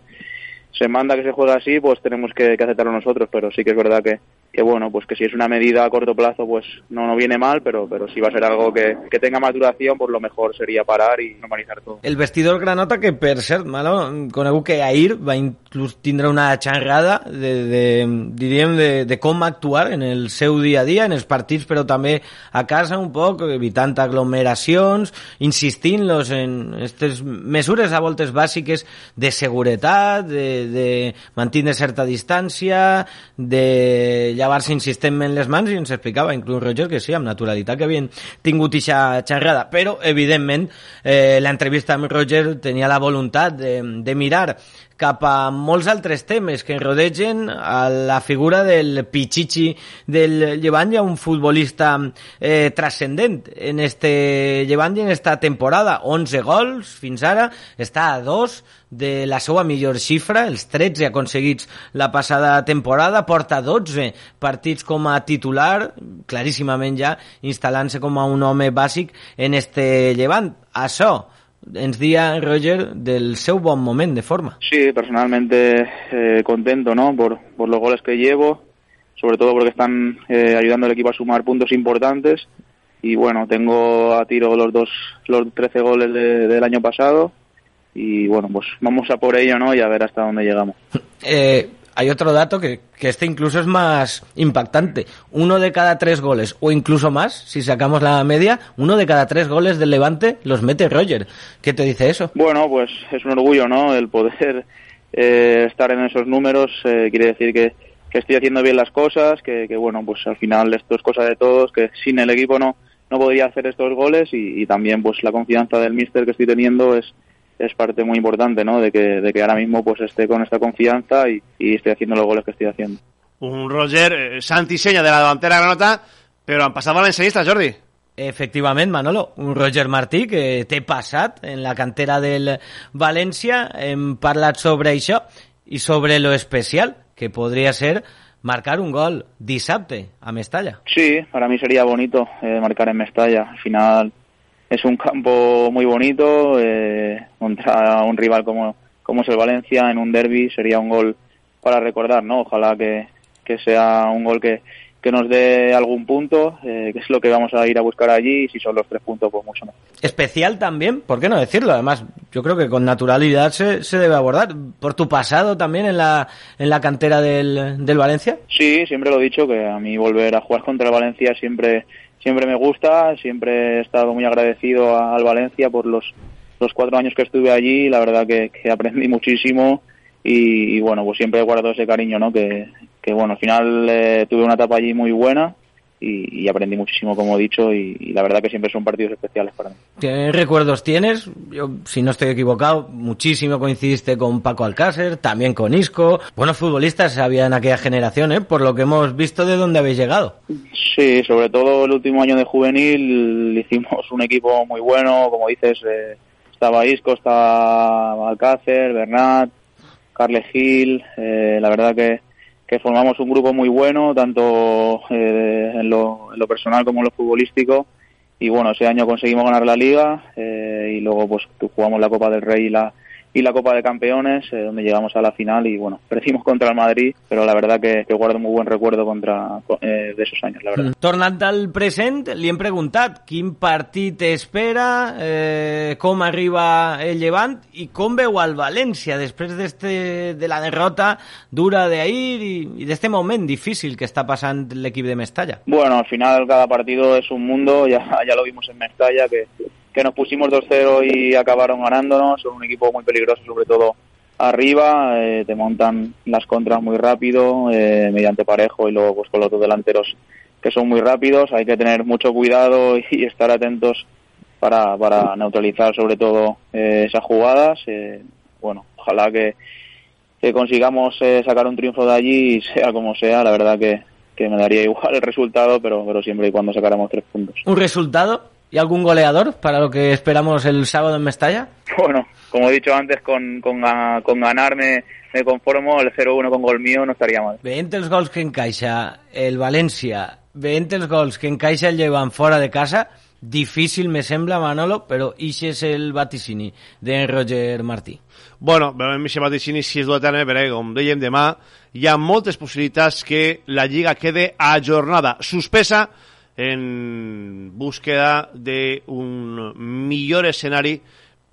se manda que se juegue así, pues tenemos que aceptarlo nosotros, pero sí que es verdad que, que bueno, pues que si es una medida a corto plazo, pues no, no viene mal, pero, pero si va a ser algo que, que tenga más duración, pues lo mejor sería parar y normalizar todo. El vestidor granota que per cert, malo, conegut que ahir va inclús tindre una xerrada de, de, diríem de, de actuar en el seu dia a dia, en els partits, però també a casa un poc, evitant aglomeracions, insistint-los en aquestes mesures a voltes bàsiques de seguretat, de, de mantenir certa distància, de llevar-se insistentment les mans, i ens explicava inclús Roger que sí, amb naturalitat que havien tingut ixa xerrada, però evidentment eh, l'entrevista amb Roger tenia la voluntat de, de mirar cap a molts altres temes que rodegen a la figura del Pichichi del Llevant i a un futbolista eh, transcendent en este Llevant i en esta temporada 11 gols fins ara està a dos de la seva millor xifra, els 13 aconseguits la passada temporada, porta 12 partits com a titular, claríssimament ja instal·lant-se com a un home bàsic en este Llevant. Això ens dia Roger del seu bon moment de forma. Sí, personalmente eh, contento ¿no? por, por los goles que llevo, sobre todo porque están eh, ayudando al equipo a sumar puntos importantes. Y bueno, tengo a tiro los dos, los 13 goles de- del año pasado. Y bueno, pues vamos a por ello, ¿no? Y a ver hasta dónde llegamos. Eh, hay otro dato que, que este incluso es más impactante. Uno de cada tres goles, o incluso más, si sacamos la media, uno de cada tres goles del Levante los mete Roger. ¿Qué te dice eso? Bueno, pues es un orgullo, ¿no? El poder eh, estar en esos números eh, quiere decir que, estoy haciendo bien las cosas, que, que, bueno, pues al final esto es cosa de todos, que sin el equipo no no podría hacer estos goles y, y también pues la confianza del míster que estoy teniendo es es parte muy importante, ¿no? De que, de que ahora mismo pues esté con esta confianza y, y esté haciendo los goles que estoy haciendo. Un Roger eh, Santi Senya de la davantera granota, però han passat valencianistes, Jordi. Efectivament, Manolo, un Roger Martí que té passat en la cantera del València. Hem parlat sobre això i sobre lo especial que podria ser marcar un gol dissabte a Mestalla. Sí, para mí sería bonito eh, marcar en Mestalla. Al final es un campo muy bonito eh, contra un rival como, como es el Valencia en un derby sería un gol para recordar, ¿no? Ojalá que, que sea un gol que, que nos dé algún punto, eh, que es lo que vamos a ir a buscar allí y si son los tres puntos pues mucho mejor. Especial también, ¿por qué no decirlo? Además, yo creo que con naturalidad se, se debe abordar. Por tu pasado también en la, en la cantera del, del Valencia. Sí, siempre lo he dicho, que a mí volver a jugar contra el Valencia siempre, siempre me gusta, siempre he estado muy agradecido al Valencia por los, los cuatro años que estuve allí, la verdad que, que aprendí muchísimo y, y, bueno, pues siempre he guardado ese cariño, ¿no? Que, que bueno, al final eh, tuve una etapa allí muy buena y, y aprendí muchísimo, como he dicho, y, y la verdad que siempre son partidos especiales para mí. ¿Qué recuerdos tienes? Yo, si no estoy equivocado, muchísimo coincidiste con Paco Alcácer, también con Isco. Buenos futbolistas había en aquella generación, ¿eh? Por lo que hemos visto de dónde habéis llegado. Sí, sobre todo el último año de juvenil hicimos un equipo muy bueno, como dices, eh, estaba Isco, estaba Alcácer, Bernat, Carles Gil, eh, la verdad que, que formamos un grupo muy bueno, tanto eh, en, lo, en lo personal como en lo futbolístico, y bueno, ese año conseguimos ganar la liga eh, y luego pues jugamos la Copa del Rey y la y la Copa de Campeones, eh, donde llegamos a la final y bueno, perdimos contra el Madrid, pero la verdad que, que guardo muy buen recuerdo contra eh, de esos años, la verdad. Tornant al present, li hem preguntat quin partit espera, eh, com arriba el Llevant i com veu el València després d'este- de la derrota dura d'ahir i, i d'este moment difícil que està passant l'equip de Mestalla. Bueno, al final cada partido es un mundo, ya, ya lo vimos en Mestalla, que, que nos pusimos 2-0 y acabaron ganándonos, son un equipo muy peligroso, sobre todo arriba, eh, te montan las contras muy rápido, eh, mediante parejo y luego pues con los dos delanteros que son muy rápidos, hay que tener mucho cuidado y estar atentos para, para neutralizar sobre todo eh, esas jugadas. eh, bueno, ojalá que, que consigamos eh, sacar un triunfo de allí, sea como sea, la verdad que, que me daría igual el resultado, pero, pero siempre y cuando sacáramos tres puntos. Un resultado y algún goleador para lo que esperamos el sábado en Mestalla? Bueno, como he dicho antes, con, con, con ganar me, conformo, el 0-1 con gol mío no estaría mal. Veient els gols que encaixa el València, veient els gols que encaixa el Llevant fora de casa, Difícil me sembla, Manolo, però ixe és el vaticini de Roger Martí. Bueno, veurem si vaticini si es du a terme, perquè, com dèiem, demà hi ha moltes possibilitats que la Lliga quede ajornada, suspesa, en búsqueda d'un millor escenari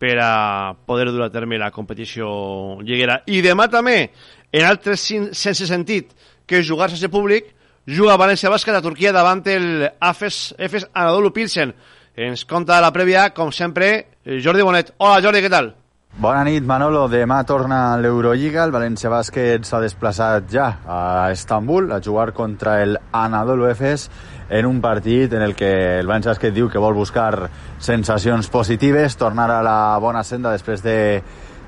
per a poder dur a terme la competició lliguera. I demà també, en altres sense sentit que jugar sense públic, juga València Bàsquet a Turquia davant el AFES, EFES Anadolu Pilsen. Ens conta la prèvia, com sempre, Jordi Bonet. Hola, Jordi, què tal? Bona nit, Manolo. Demà torna l'Eurolliga. El València Bàsquet s'ha desplaçat ja a Estambul a jugar contra el Anadolu Efes en un partit en el que el València Bàsquet diu que vol buscar sensacions positives, tornar a la bona senda després de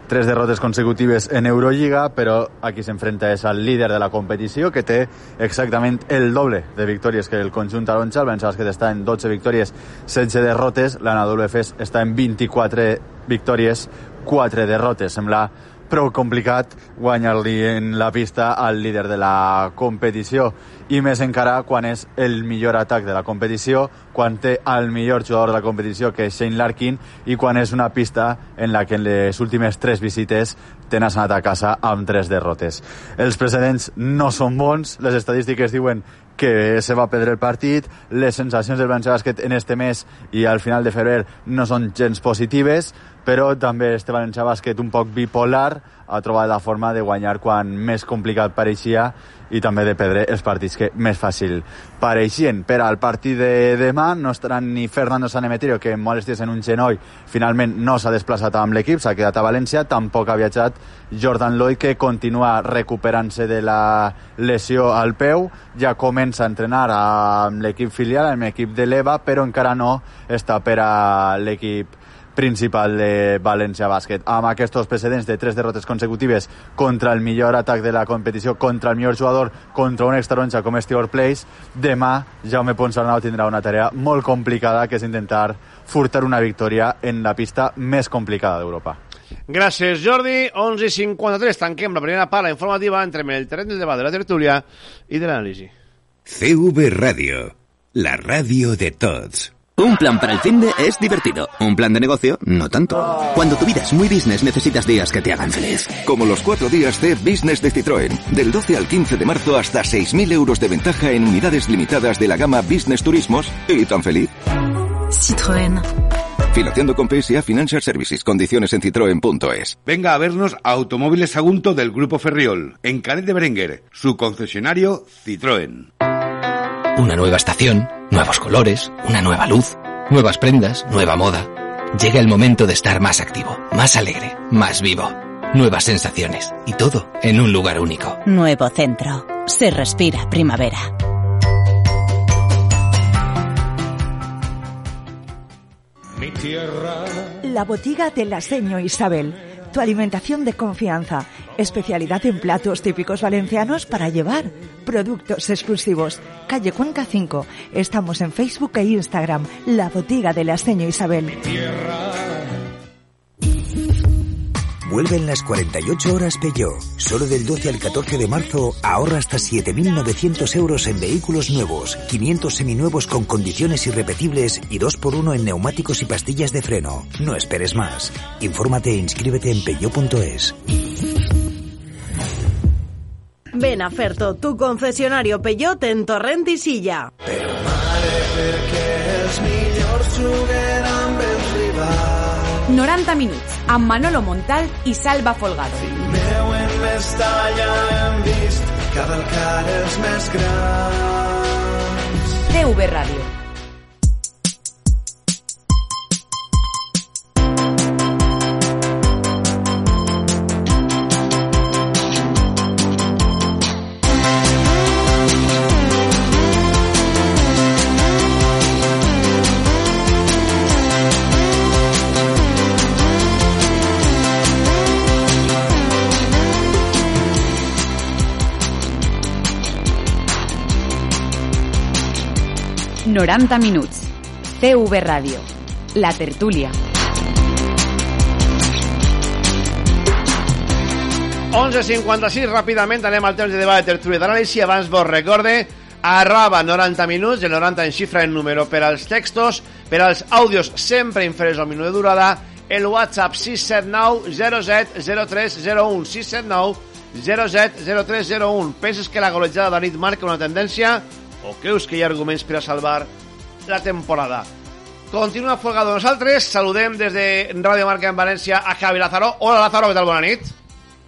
tres derrotes consecutives en Eurolliga, però aquí s'enfrenta és al líder de la competició, que té exactament el doble de victòries que el conjunt taronja. El València Bàsquet està en 12 victòries, 16 derrotes. L'Anadolu Efes està en 24 victòries, 4 derrotes. Sembla prou complicat guanyar-li en la pista al líder de la competició i més encara quan és el millor atac de la competició, quan té el millor jugador de la competició que és Shane Larkin i quan és una pista en la que en les últimes tres visites te n'has anat a casa amb tres derrotes. Els precedents no són bons, les estadístiques diuen que se va perdre el partit, les sensacions del València Bàsquet en este mes i al final de febrer no són gens positives, però també este València Bàsquet un poc bipolar ha trobat la forma de guanyar quan més complicat pareixia i també de perdre els partits que més fàcil pareixien. Per al partit de demà no estaran ni Fernando Sanemeterio, que amb molèsties en un genoll finalment no s'ha desplaçat amb l'equip, s'ha quedat a València, tampoc ha viatjat Jordan Lloyd, que continua recuperant-se de la lesió al peu, ja comença a entrenar amb l'equip filial, amb l'equip de l'EVA, però encara no està per a l'equip principal de València Bàsquet. Amb aquests precedents de tres derrotes consecutives contra el millor atac de la competició, contra el millor jugador, contra un extraronja com és Tibor Place, demà Jaume Ponsarnau tindrà una tarea molt complicada, que és intentar furtar una victòria en la pista més complicada d'Europa. Gràcies, Jordi. 11 i 53. Tanquem la primera part informativa entre el terreny del debat de la tertúlia i de l'anàlisi. CV Radio, la radio de todos. Un plan para el fin de es divertido. Un plan de negocio, no tanto. Cuando tu vida es muy business, necesitas días que te hagan feliz. Como los cuatro días de Business de Citroën. Del 12 al 15 de marzo hasta 6.000 euros de ventaja en unidades limitadas de la gama Business Turismos. ¿Y tan feliz? Citroën. Financiando con PSA Financial Services. Condiciones en citroen.es. Venga a vernos a Automóviles Sagunto del Grupo Ferriol, en Canet de Berenguer, su concesionario Citroën. Una nueva estación, nuevos colores, una nueva luz, nuevas prendas, nueva moda. Llega el momento de estar más activo, más alegre, más vivo. Nuevas sensaciones y todo en un lugar único. Nuevo centro. Se respira primavera. Mi tierra. La botiga de la Seño Isabel. Tu alimentación de confianza. Especialidad en platos típicos valencianos para llevar. Productos exclusivos. Calle Cuenca 5. Estamos en Facebook e Instagram. La botiga de la Seño Isabel. Vuelven las 48 horas Peugeot. Solo del 12 al 14 de marzo ahorra hasta 7.900 euros en vehículos nuevos, 500 seminuevos con condiciones irrepetibles y 2x1 en neumáticos y pastillas de freno. No esperes más. Infórmate e inscríbete en peugeot.es. Ven a Ferto, tu concesionario Peugeot en Torrent i Silla. perquè 90 minuts, amb Manolo Montal i Salva Folgado. Meu en Mestalla hem vist cavalcar els més grans. TV Ràdio. Noranta minuts. CV Ràdio. La tertúlia. 11.56, ràpidament anem al temps de debat de tertúlia d'anàlisi. Abans vos recorde arroba 90 minuts, el 90 en xifra en número per als textos, per als àudios sempre inferiors al minut de durada, el WhatsApp 679 07 0301 679 07 0301 Penses que la golejada de la nit marca una tendència o creus que hi ha arguments per a salvar la temporada? Continua Folgado nosaltres, saludem des de Ràdio Marca en València a Javi Lázaro. Hola Lázaro, què tal? Bona nit.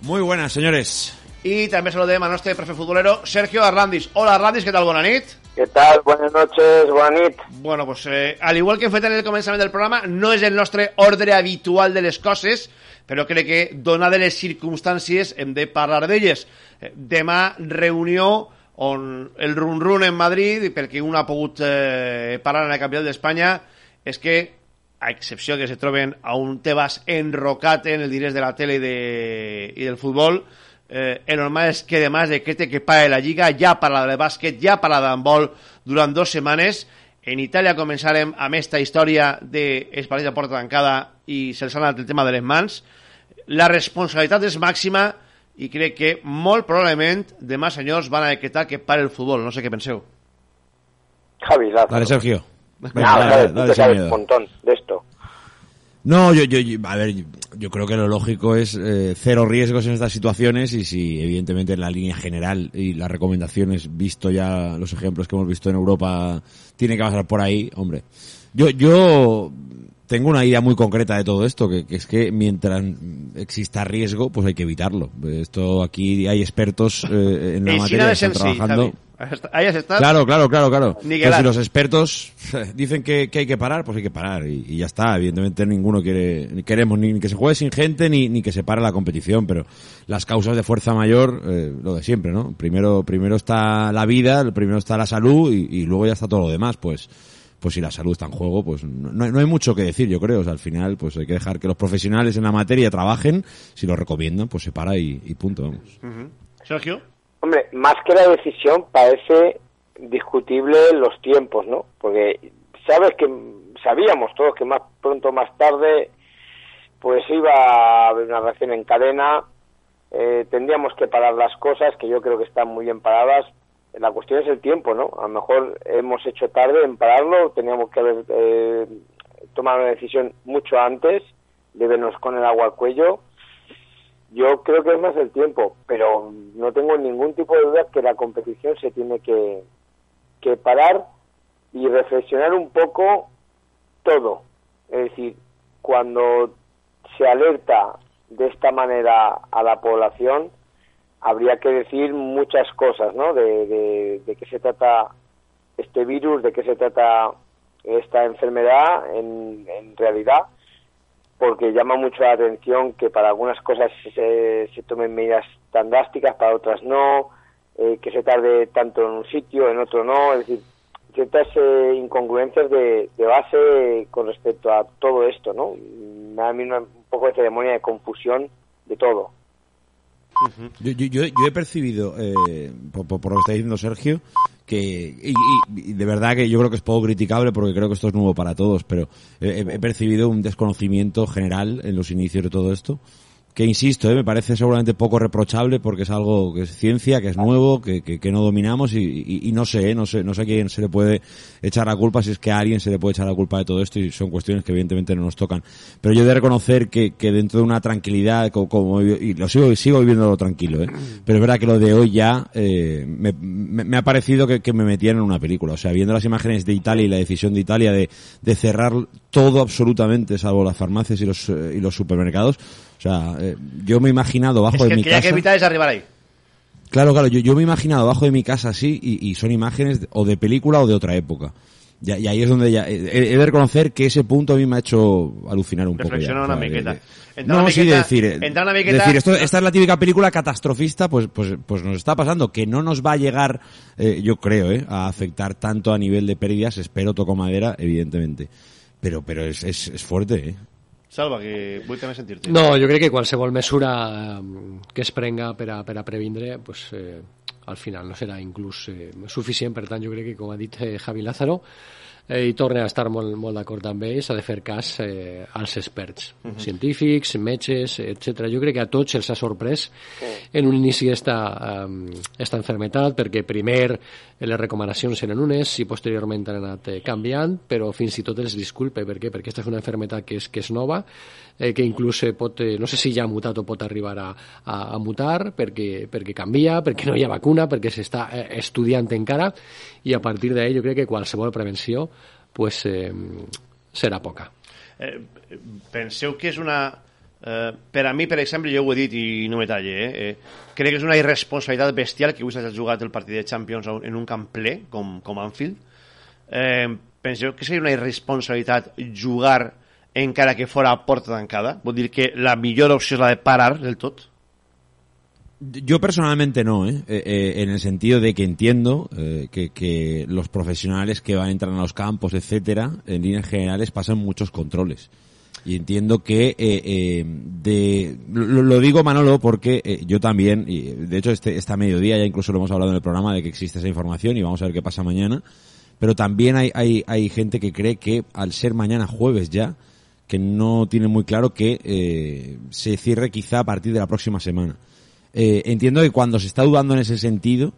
Muy buenas, señores. Y también saludem a nuestro profe futbolero Sergio Arlandis. Hola Arlandis, ¿qué tal? Bona nit. ¿Qué tal? Buenas noches, buena nit. Bueno, pues eh, al igual que hem fet en el començament del programa, no és el nostre ordre habitual de les coses, però crec que, donades les circumstàncies, hem de parlar d'elles. Eh, demà, reunió on el run-run en Madrid, i perquè un ha pogut eh, parar en la capital d'Espanya, és que, a excepció que se troben a un Tebas enrocat en el diners de la tele i, de, i del futbol, eh, el normal és que demà es decrete que pare la Lliga, ja parla de bàsquet, ja parla d'handbol durant dues setmanes. En Itàlia començarem amb esta història d'Espanyol de porta tancada i se'ls ha anat el tema de les mans. La responsabilitat és màxima i crec que molt probablement demà, senyors, van a decretar que pare el futbol. No sé què penseu. Javi, Lázaro. Dale, Sergio. No, Venga, sabes, dale, dale te sin sabes un montón de esto. No, yo, yo, yo- a ver, yo, yo creo que lo lógico es eh, cero riesgos en estas situaciones y si evidentemente en la línea general y las recomendaciones, visto ya los ejemplos que hemos visto en Europa, tiene que pasar por ahí, hombre. Yo, yo tengo una idea muy concreta de todo esto, que, que es que mientras exista riesgo, pues hay que evitarlo. Esto aquí hay expertos eh, en la materia que están trabajando. Ahí has estat. Claro, claro, claro, claro. Pero si los expertos dicen que, que hay que parar, pues hay que parar y, y ya está. Evidentemente ninguno quiere, ni queremos ni que se juegue sin gente ni, ni que se pare la competición, pero las causas de fuerza mayor, eh, lo de siempre, ¿no? Primero, primero está la vida, primero está la salud y, y luego ya está todo lo demás, pues. Pues si la salud está en juego, pues no, no hay- no hay mucho que decir, yo creo. O sea, al final, pues hay que dejar que los profesionales en la materia trabajen. Si lo recomiendan, pues se para y, y punto, vamos. Sergio. Hombre, más que la decisión, parece discutible los tiempos, ¿no? Porque sabes que sabíamos todos que más pronto o más tarde pues iba a haber una reacción en cadena, eh, tendríamos que parar las cosas, que yo creo que están muy bien paradas. La cuestión es el tiempo, ¿no? A lo mejor hemos hecho tarde en pararlo, teníamos que haber eh, tomado una decisión mucho antes, de vernos con el agua al cuello. Yo creo que es más el tiempo, pero no tengo ningún tipo de duda que la competición se tiene que, que parar y reflexionar un poco todo. Es decir, cuando se alerta de esta manera a la población, habría que decir muchas cosas, ¿no? De, de, qué se trata este virus, de qué se trata esta enfermedad en, en realidad, porque llama mucho la atención que para algunas cosas se, tomen medidas tan drásticas, para otras no, eh, que se tarde tanto en un sitio, en otro no, es decir, ciertas eh, incongruencias de, base con respecto a todo esto, ¿no? Me da a mí un poco de ceremonia de confusión de todo. Yo, yo, yo, he percibido, eh, por, por- lo que está diciendo Sergio, que, y, y- de verdad que yo creo que es poco criticable porque creo que esto es nuevo para todos, pero he percibido un desconocimiento general en los inicios de todo esto, que insisto, eh, me parece seguramente poco reprochable porque es algo que es ciencia, que es nuevo, que, que, no dominamos y, no sé, eh, no sé, no sé a quién se le puede echar la culpa, si es que a alguien se le puede echar la culpa de todo esto y son cuestiones que evidentemente no nos tocan. Pero yo he de reconocer que, que dentro de una tranquilidad, co- como, y lo sigo, sigo viviéndolo tranquilo, ¿eh? pero es verdad que lo de hoy ya eh, me, me- ha parecido que, que me metían en una película. O sea, viendo las imágenes de Italia y la decisión de Italia de, de cerrar todo absolutamente, salvo las farmacias y los, y los supermercados, o sea, eh, yo me he imaginado bajo Es de que mi el que casa... evitar es arribar ahí. Claro, claro, yo, yo me he imaginado abajo de mi casa así y, y son imágenes de- o de película o de otra época. Ya- Y, ahí es donde ya he, he de reconocer que ese punto a mí me ha hecho alucinar un poco. ya, Reflexionar o una sea, de- miqueta. de- no, una sí, de decir, eh, entrar una miqueta- decir esto, esta es la típica película catastrofista, pues, pues, pues nos está pasando, que no nos va a llegar, eh, yo creo, eh, a afectar tanto a nivel de pérdidas, espero, toco madera, evidentemente. Pero, pero es, es, es fuerte, eh. Salva, que vull també sentir-te. No, jo crec que qualsevol mesura eh, que es prenga per a, a previndre pues, eh, al final no serà inclús eh, suficient, per tant jo que com ha dit eh, Javi Lázaro eh, i torna a estar molt, molt d'acord amb ells, s'ha de fer cas eh, als experts, Mhm. científics, metges, etc. Jo crec que a tots els ha sorprès en un inici esta, um, esta enfermetat, perquè primer les recomanacions eren unes i posteriorment han anat eh, canviant, però fins i tot els disculpe, per què? Perquè aquesta és una enfermetat que és, que és nova, eh, que inclús eh, pot, eh, no sé si ja ha mutat o pot arribar a, a, a mutar, perquè, perquè canvia, perquè no hi ha vacuna, perquè s'està eh, estudiant encara, i a partir d'ahí jo crec que qualsevol prevenció pues, eh, serà poca. Eh, penseu que és una... Eh, per a mi, per exemple, jo ho he dit i no me talle, eh, eh, crec que és una irresponsabilitat bestial que avui s'ha jugat el partit de Champions en un camp ple, com, com Anfield. Eh, penseu que seria una irresponsabilitat jugar encara que fora a porta tancada? Vull dir que la millor opció és la de parar del tot? Yo personalmente no, ¿eh? Eh, eh, en el sentido de que entiendo eh, que, que los profesionales que van a entrar a los campos, etcétera, en líneas generales pasan muchos controles. Y entiendo que, eh, eh, de, lo, digo Manolo porque yo también, y de hecho este, esta mediodía ya incluso lo hemos hablado en el programa de que existe esa información y vamos a ver qué pasa mañana, pero también hay, hay, hay gente que cree que al ser mañana jueves ya, que no tiene muy claro que eh, se cierre quizá a partir de la próxima semana. Eh, entiendo que cuando se está dudando en ese sentido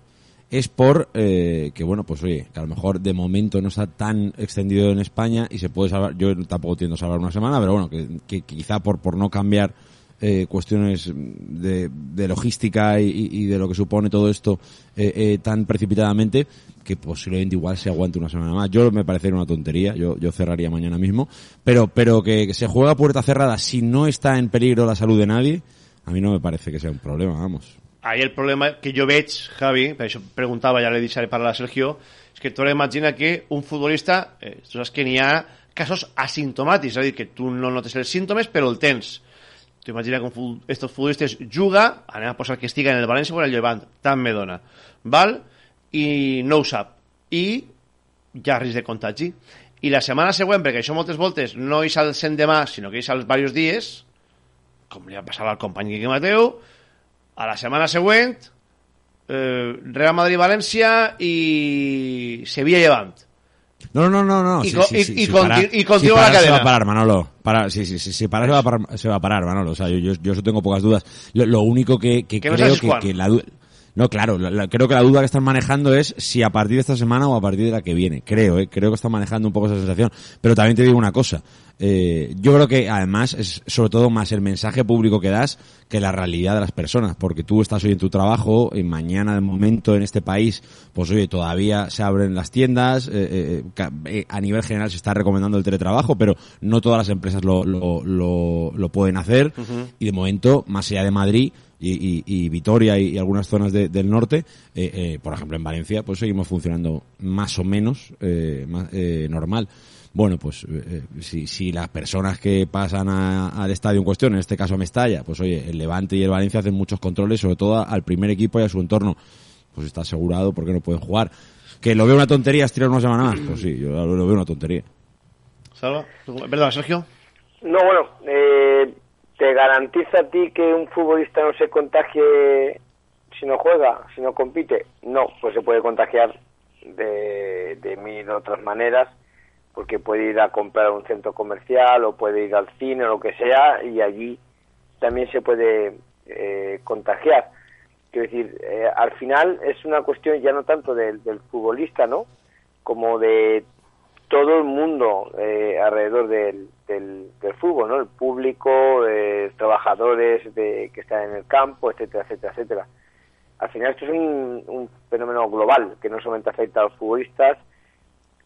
es por eh, que, bueno, pues oye, que a lo mejor de momento no está tan extendido en España y se puede salvar, yo tampoco tiendo a salvar una semana, pero bueno, que, quizá por, por no cambiar eh, cuestiones de, de logística y, de lo que supone todo esto eh, eh, tan precipitadamente, que posiblemente igual se aguante una semana más. Yo me parecería una tontería, yo, yo cerraría mañana mismo, pero, pero que, se juega puerta cerrada si no está en peligro la salud de nadie, a mí no me parece que sea un problema, vamos. Ahí el problema que jo veig, Javi, per això preguntava, ja l'he deixat parlar a Sergio, és que tu ara imagina que un futbolista, eh, tu saps que n'hi ha casos asimptomàtics, és a dir, que tu no notes els símptomes, però el tens. Tu imagina que estos futbolistes juga, anem a posar que estiga en el València o en el Llevant, tant me dona, val? I no ho sap. I hi ha risc de contagi. I la setmana següent, perquè això moltes voltes no és al cent demà, sinó que és als diversos dies, com li ha passat al company Quique Mateu, a la setmana següent eh, Real Madrid-València i Sevilla-Llevant. No, no, no, no. Y sí, sí, sí, y sí, y continúa sí, la parar Se cadena. va a parar, Manolo. Para, sí, sí, sí, sí, parar se va a parar, se va a parar, Manolo. O sea, yo, yo, yo eso tengo pocas dudas. Lo, lo único que, que Que no creo sabes que, que la du- No, claro, la- la- creo que la duda que están manejando es si a partir de esta semana o a partir de la que viene. Creo, eh, creo que están manejando un poco esa sensación. Pero también te digo una cosa. Eh, yo creo que además es sobre todo más el mensaje público que das que la realidad de las personas. Porque tú estás hoy en tu trabajo y mañana de momento en este país, pues oye, todavía se abren las tiendas. eh, eh, ca- eh, a nivel general se está recomendando el teletrabajo, pero no todas las empresas lo, lo, lo, lo pueden hacer. Y de momento, más allá de Madrid y, y- y Vitoria y, y algunas zonas de- del norte, eh, eh, por ejemplo en Valencia, pues seguimos funcionando más o menos eh, más, eh, normal. Bueno, pues si, si las personas que pasan a- al estadio en cuestión, en este caso a Mestalla, pues oye, el Levante y el Valencia hacen muchos controles, sobre todo al primer equipo y a su entorno, pues está asegurado porque no pueden jugar. Que lo veo una tontería estirar una semana más, pues sí, yo lo, lo veo una tontería. Salva? Perdón, Sergio. No, bueno, eh, ¿te garantiza a ti que un futbolista no se contagie si no juega, si no compite? No, pues se puede contagiar de, de mil otras maneras, porque puede ir a comprar a un centro comercial o puede ir al cine o lo que sea, y allí también se puede eh, contagiar. Quiero decir, eh, al final es una cuestión ya no tanto del, del futbolista, ¿no? Como de todo el mundo eh, alrededor del, del, fútbol, ¿no? El público, eh, trabajadores de, que están en el campo, etcétera, etcétera, etcétera. Al final esto es un, un fenómeno global que no solamente afecta a los futbolistas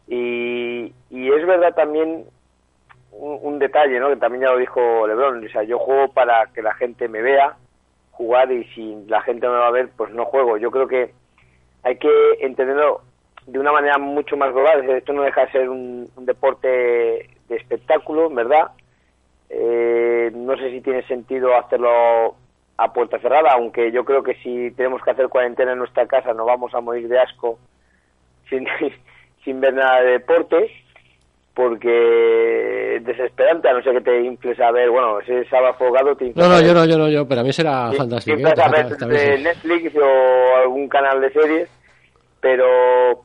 y, y es verdad también un, un detalle, ¿no? Que también ya lo dijo Lebron, o sea, yo juego para que la gente me vea jugar y si la gente no me va a ver, pues no juego. Yo creo que hay que entenderlo de una manera mucho más global. Esto no deja de ser un, un deporte de espectáculo, ¿verdad? Eh, no sé si tiene sentido hacerlo a puerta cerrada, aunque yo creo que si tenemos que hacer cuarentena en nuestra casa no vamos a morir de asco sin, sin ver nada de deporte, porque es desesperante, a no ser que te infles a ver, bueno, si es sábado afogado te infles No, no, yo no, yo no, yo, pero a mí será Sí, fantástico. siempre ¿eh? a ver sí. Netflix o algún canal de series, pero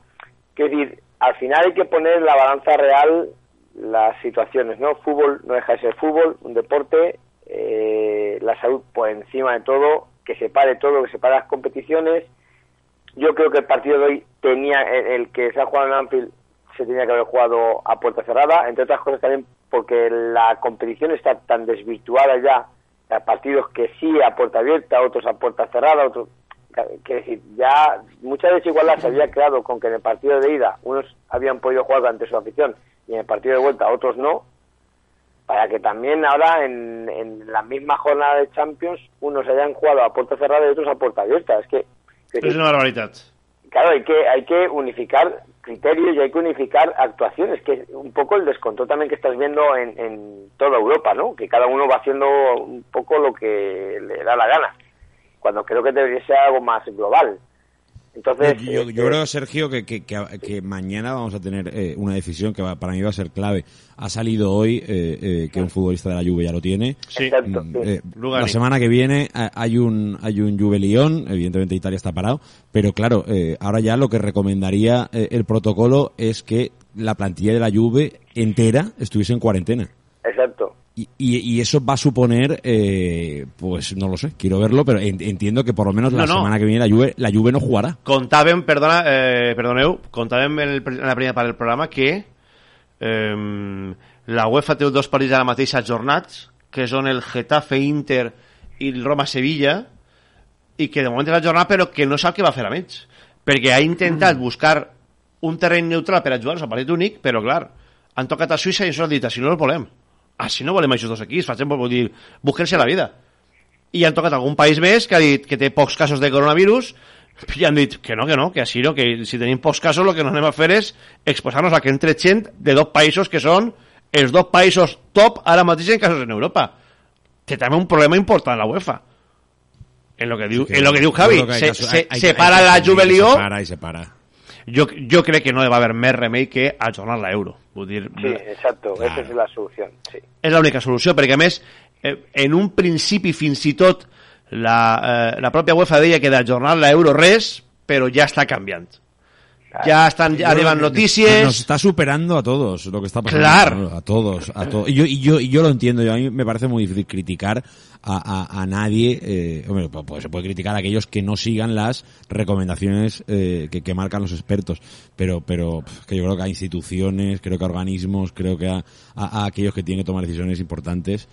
quiero decir, al final hay que poner la balanza real las situaciones, ¿no? Fútbol no deja de ser fútbol, un deporte, eh, la salud por encima de todo, que se pare todo, que se pare las competiciones. Yo creo que el partido de hoy tenía, el, el que se ha jugado en Anfield, se tenía que haber jugado a puerta cerrada, entre otras cosas también porque la competición está tan desvirtuada ya, hay partidos que sí a puerta abierta, otros a puerta cerrada, otros que decir, ya mucha desigualdad se había creado con que en el partido de ida unos habían podido jugar ante su afición y en el partido de vuelta otros no, para que también ahora en, en la misma jornada de Champions unos hayan jugado a puerta cerrada y otros a puerta abierta. Es que, que És una barbaritat. claro, hay que, hay que unificar criterios y hay que unificar actuaciones, que es un poco el descontrol también que estás viendo en, en toda Europa, ¿no? Que cada uno va haciendo un poco lo que le da la gana, cuando creo que debería ser algo más global. Entonces, Yo, eh, yo creo, Sergio, que, que, que, que mañana vamos a tener eh, una decisión que va- para mí va a ser clave. Ha salido hoy eh, eh, que un futbolista de la Juve ya lo tiene. Sí. Exacto, Mm, sí. eh, la semana que viene eh, hay un hay un Juve Lyon, evidentemente Italia está parado, pero claro, eh, ahora ya lo que recomendaría eh, el protocolo es que la plantilla de la Juve entera estuviese en cuarentena. exacto. Y, y, y eso va a suponer, eh, pues no lo sé, quiero verlo, pero en- entiendo que por lo menos la No, no. semana que viene la Juve, la Juve no jugará. Contàvem, perdona, eh, perdoneu, contàvem en, el, en la primera part del programa que eh, la UEFA té dos partits a la mateixa jornats, que són el Getafe Inter i el Roma Sevilla, i que de moment és la jornada però que no sap què va fer amb ells. Perquè ha intentat buscar un terreny neutral per a jugar-nos a partit únic, però clar, han tocat a Suïssa i això han dit, així no els volem. Així no volem aquests dos equips, facem, vull dir, busquen-se la vida. I han tocat algun país més que ha dit que té pocs casos de coronavirus i han dit que no, que no, que així no, que si tenim pocs casos el que no anem a fer és exposar-nos a que entre gent de dos països que són els dos països top ara mateix en casos en Europa. Té també un problema important la UEFA. En lo que diu, que en lo que diu yo Javi, creo que hay se, se, hay- hay- separa hay la Juve Lió, Se para y se para. jo, jo crec que no va haver més remei que ajornar l'euro. Vull dir, Sí, exacto, esa es la solución, sí. és l'única solució, perquè a més, eh, en un principi fins i tot la, eh, la pròpia UEFA deia que d'ajornar l'euro res, però ja està canviant. Ya están creo que noticias. Nos está superando a todos lo que está pasando. Claro. A todos, a todos. Y yo, y yo, y yo lo entiendo. Yo, a mí me parece muy difícil criticar a, a, a nadie. Eh, hombre, pues, pues se puede criticar a aquellos que no sigan las recomendaciones eh, que, que marcan los expertos. Pero, pero que yo creo que a instituciones, creo que a organismos, creo que a, a- a aquellos que tienen que tomar decisiones importantes.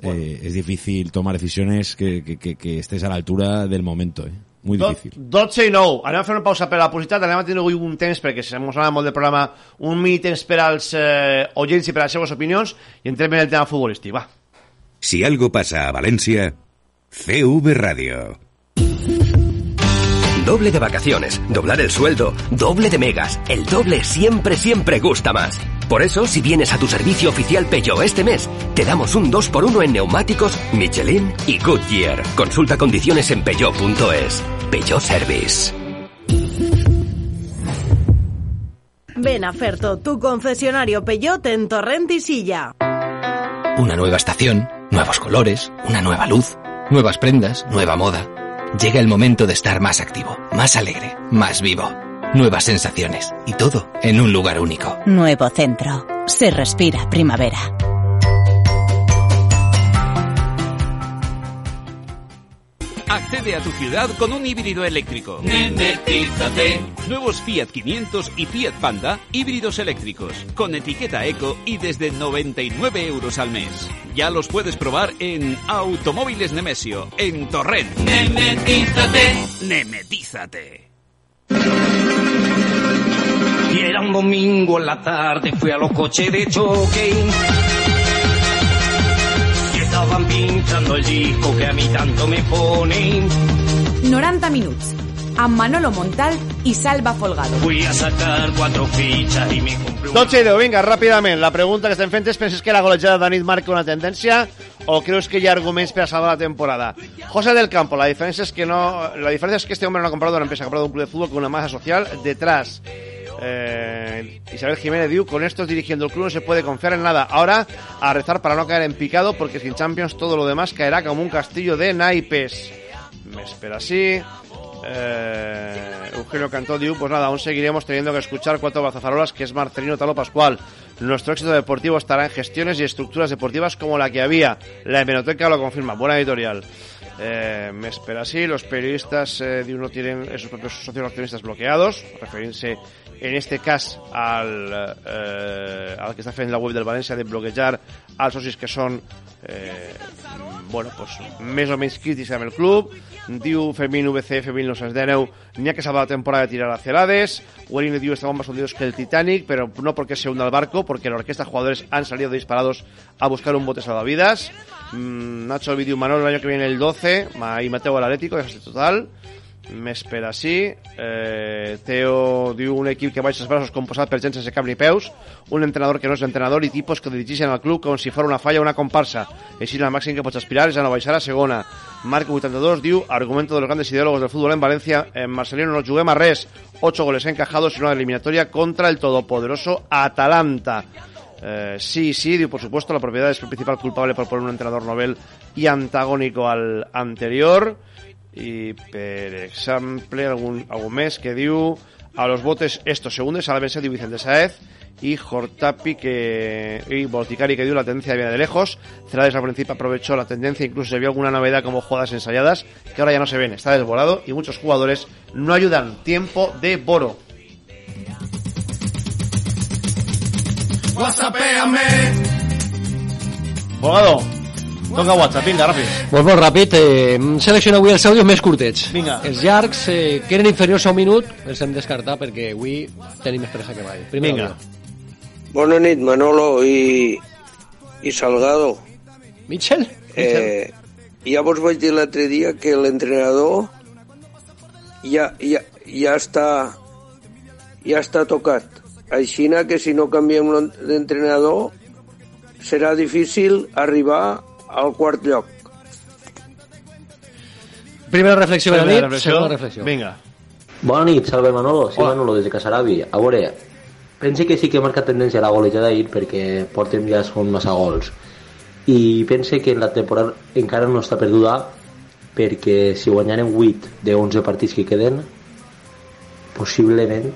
eh, es difícil tomar decisiones que, que, que, que estés a la altura del momento. Eh. Muy Do- difícil. 12 i 9. Anem a fer una pausa per a la publicitat. Anem a tenir avui un temps, perquè se mos anava molt del programa, un mini temps per als eh, oients i per a les seves opinions, i entrem en el tema futbolístic. Va. Si algo pasa a Valencia, CV Radio. Doble de vacaciones, doblar el sueldo, doble de megas. El doble siempre, siempre gusta más. Por eso, si vienes a tu servicio oficial Peugeot este mes, te damos un 2x1 en neumáticos, Michelin y Goodyear. Consulta condiciones en peugeot.es. Peugeot Service. Ven a Ferto, tu concesionario Peyote en Torrent y Silla. Una nueva estación, nuevos colores, una nueva luz, nuevas prendas, nueva moda. Llega el momento de estar más activo, más alegre, más vivo. Nuevas sensaciones y todo en un lugar único. Nuevo centro. Se respira primavera. Accede a tu ciudad con un híbrido eléctrico. Nemetízate. Nuevos Fiat 500 y Fiat Panda, híbridos eléctricos, con etiqueta eco y desde 99 euros al mes. Ya los puedes probar en Automóviles Nemesio, en Torrent. Nemetízate. Nemetízate. Y era un domingo en la tarde, fui a los coches de choque. Y estaban pinchando el disco que a mí tanto me pone. 90 minuts, amb Manolo Montal i Salva Folgado. Fui a sacar cuatro fichas y me compré un... 12 i 10, vinga, ràpidament. La pregunta que estem fent és, penses que la golejada de nit marca una tendència o creus que hi ha arguments per a salvar la temporada? José del Campo, la diferencia es que no, la diferencia es que este hombre no ha comprado una empresa, ha comprado un club de fútbol con una masa social detrás. Eh, Isabel Jiménez diu, con estos dirigiendo el club no se puede confiar en nada. Ahora a rezar para no caer en picado porque sin Champions todo lo demás caerá como un castillo de naipes. Me espera así. Eh, Eugenio Cantó diu, pues nada, aún seguiremos teniendo que escuchar cuatro bazafarolas que es Marcelino Talo Pascual. Nuestro éxito deportivo estará en gestiones y estructuras deportivas como la que había. La hemeroteca lo confirma. Buena editorial. Eh, me espera así, los periodistas eh, de uno tienen esos propios socios accionistas bloqueados, referirse en este cas al, eh, al que està fent la web del València de bloquejar als socis que són eh, bueno, pues, més o menys crítics amb el club. Diu Fermín VCF 1919 n'hi ha que salvar la temporada de tirar hacia el Hades Guarini diu estaban más hundidos que el Titanic pero no porque se hunda el barco porque la orquesta de jugadores han salido disparados a buscar un bote salvavidas. Mm, Nacho Vidiu Manol el año que viene el 12 Ma- y Mateo al Atlético, desastre total me espera així eh, Teo diu un equip que baixa els braços composat per gent sense cap ni peus. Un entrenador que no és entrenador i tipos que dirigeixen el club com si fos una falla o una comparsa. Així el màxim que pots aspirar és a no baixar a segona. Marc 82 diu argumento de los grandes ideólogos del fútbol en Valencia. En Marcelino no juguem a res. 8 goles encajados y una eliminatoria contra el todopoderoso Atalanta. Eh, sí, sí, diu, por supuesto, la propiedad es el principal culpable por poner un entrenador novel y antagónico al anterior. Y, per ejemplo, algún, algún mes que diu a los botes estos segundos, a la mesa diu Vicente Saez y Jortapi que, y Bolticari que dio la tendencia viene de lejos. Celades al principio aprovechó la tendencia, incluso se vio alguna novedad como jugadas ensayadas que ahora ya no se ven, está desvolado y muchos jugadores no ayudan. Tiempo de Boro. Whatsappéame. Toca WhatsApp, vinga, ràpid. Molt molt ràpid, eh, hem seleccionat avui els àudios més curtets. Vinga. Els llargs, eh, que eren inferiors a un minut, els hem descartat perquè avui tenim més pressa que mai. Primer Vinga. àudio. Bona nit, Manolo i, i Salgado. Mitchell? Eh, ja vos vaig dir l'altre dia que l'entrenador ja, ja, ja està ja està tocat. Així que si no canviem l'entrenador serà difícil arribar al quart lloc. Primera reflexió de la Primera nit, reflexió. segona reflexió. Vinga. Bona nit, salve Manolo, soy Hola. Manolo desde Casarabi. A veure, pense que sí que marca tendència la golejada d'ahir perquè portem ja són massa gols. I pense que la temporada encara no està perduda perquè si guanyarem 8 de 11 partits que queden, possiblement